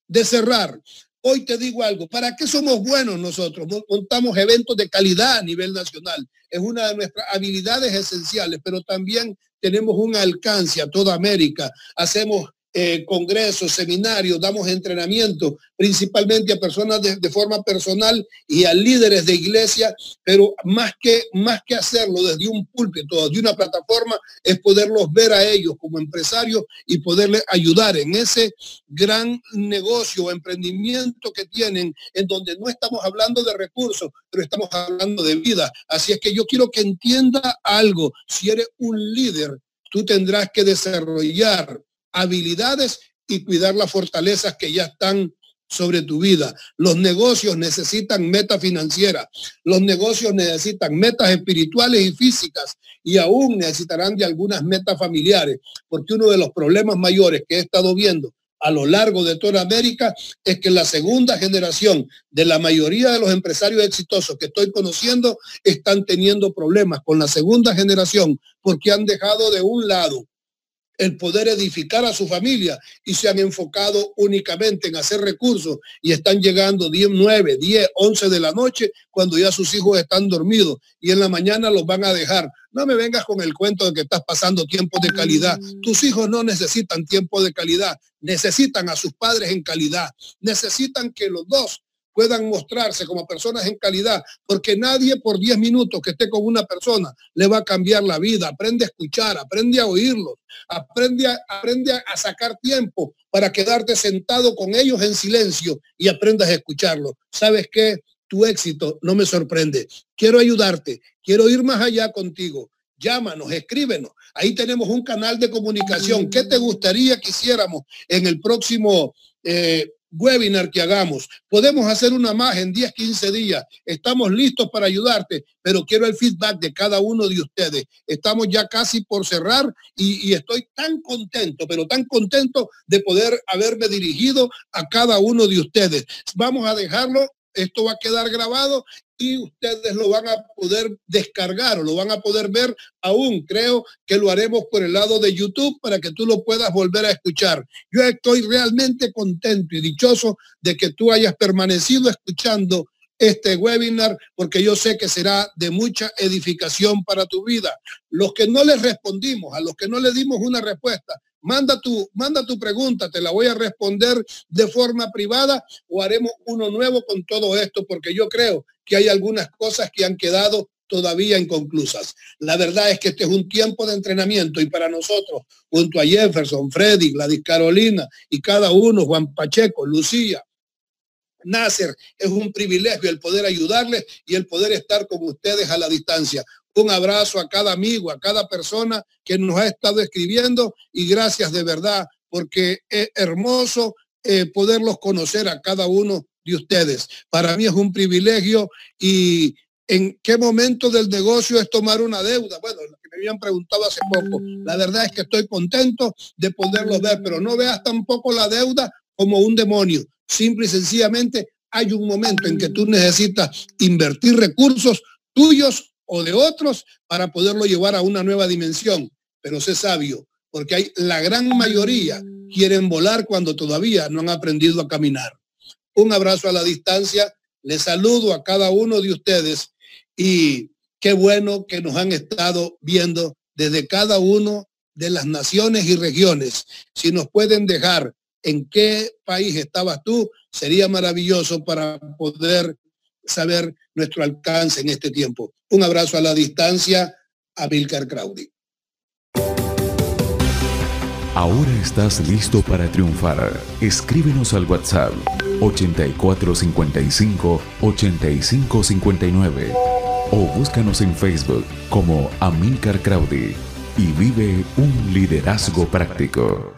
de cerrar. Hoy te digo algo, ¿para qué somos buenos nosotros? Montamos eventos de calidad a nivel nacional. Es una de nuestras habilidades esenciales, pero también tenemos un alcance a toda América. Hacemos eh, congresos, seminarios, damos entrenamiento principalmente a personas de, forma personal y a líderes de iglesia, pero más que, más que hacerlo desde un púlpito, de una plataforma, es poderlos ver a ellos como empresarios y poderles ayudar en ese gran negocio o emprendimiento que tienen, en donde no estamos hablando de recursos, pero estamos hablando de vida. Así es que yo quiero que entienda algo. Si eres un líder, tú tendrás que desarrollar habilidades y cuidar las fortalezas que ya están sobre tu vida. Los negocios necesitan meta financiera, los negocios necesitan metas espirituales y físicas y aún necesitarán de algunas metas familiares, porque uno de los problemas mayores que he estado viendo a lo largo de toda América es que la segunda generación de la mayoría de los empresarios exitosos que estoy conociendo están teniendo problemas con la segunda generación porque han dejado de un lado el poder edificar a su familia y se han enfocado únicamente en hacer recursos y están llegando 10, 9, 10, 11 de la noche cuando ya sus hijos están dormidos y en la mañana los van a dejar. No me vengas con el cuento de que estás pasando tiempo de calidad. Mm. Tus hijos no necesitan tiempo de calidad, necesitan a sus padres en calidad, necesitan que los dos puedan mostrarse como personas en calidad, porque nadie por 10 minutos que esté con una persona le va a cambiar la vida. Aprende a escuchar, aprende a oírlos, aprende a, aprende a sacar tiempo para quedarte sentado con ellos en silencio y aprendas a escucharlos. ¿Sabes qué? Tu éxito no me sorprende. Quiero ayudarte, quiero ir más allá contigo. Llámanos, escríbenos. Ahí tenemos un canal de comunicación. ¿Qué te gustaría que hiciéramos en el próximo eh, webinar que hagamos. Podemos hacer una más en 10, 15 días. Estamos listos para ayudarte, pero quiero el feedback de cada uno de ustedes. Estamos ya casi por cerrar y, y estoy tan contento, pero tan contento de poder haberme dirigido a cada uno de ustedes. Vamos a dejarlo esto va a quedar grabado y ustedes lo van a poder descargar o lo van a poder ver aún. Creo que lo haremos por el lado de YouTube para que tú lo puedas volver a escuchar. Yo estoy realmente contento y dichoso de que tú hayas permanecido escuchando este webinar porque yo sé que será de mucha edificación para tu vida. Los que no les respondimos, a los que no le dimos una respuesta, Manda tu, manda tu pregunta, te la voy a responder de forma privada o haremos uno nuevo con todo esto, porque yo creo que hay algunas cosas que han quedado todavía inconclusas. La verdad es que este es un tiempo de entrenamiento y para nosotros, junto a Jefferson, Freddy, Gladys Carolina y cada uno, Juan Pacheco, Lucía, Nasser, es un privilegio el poder ayudarles y el poder estar con ustedes a la distancia. Un abrazo a cada amigo, a cada persona que nos ha estado escribiendo y gracias de verdad porque es hermoso eh, poderlos conocer a cada uno de ustedes. Para mí es un privilegio y en qué momento del negocio es tomar una deuda. Bueno, lo que me habían preguntado hace poco. La verdad es que estoy contento de poderlo ver, pero no veas tampoco la deuda como un demonio. Simple y sencillamente hay un momento en que tú necesitas invertir recursos tuyos o de otros para poderlo llevar a una nueva dimensión. Pero sé sabio, porque hay la gran mayoría quieren volar cuando todavía no han aprendido a caminar. Un abrazo a la distancia, les saludo a cada uno de ustedes y qué bueno que nos han estado viendo desde cada uno de las naciones y regiones. Si nos pueden dejar en qué país estabas tú, sería maravilloso para poder saber nuestro alcance en este tiempo. Un abrazo a la distancia a Milcar Crowdy. Ahora estás listo para triunfar. Escríbenos al WhatsApp 8455 8559 o búscanos en Facebook como Amilcar Crowdy y vive un liderazgo práctico.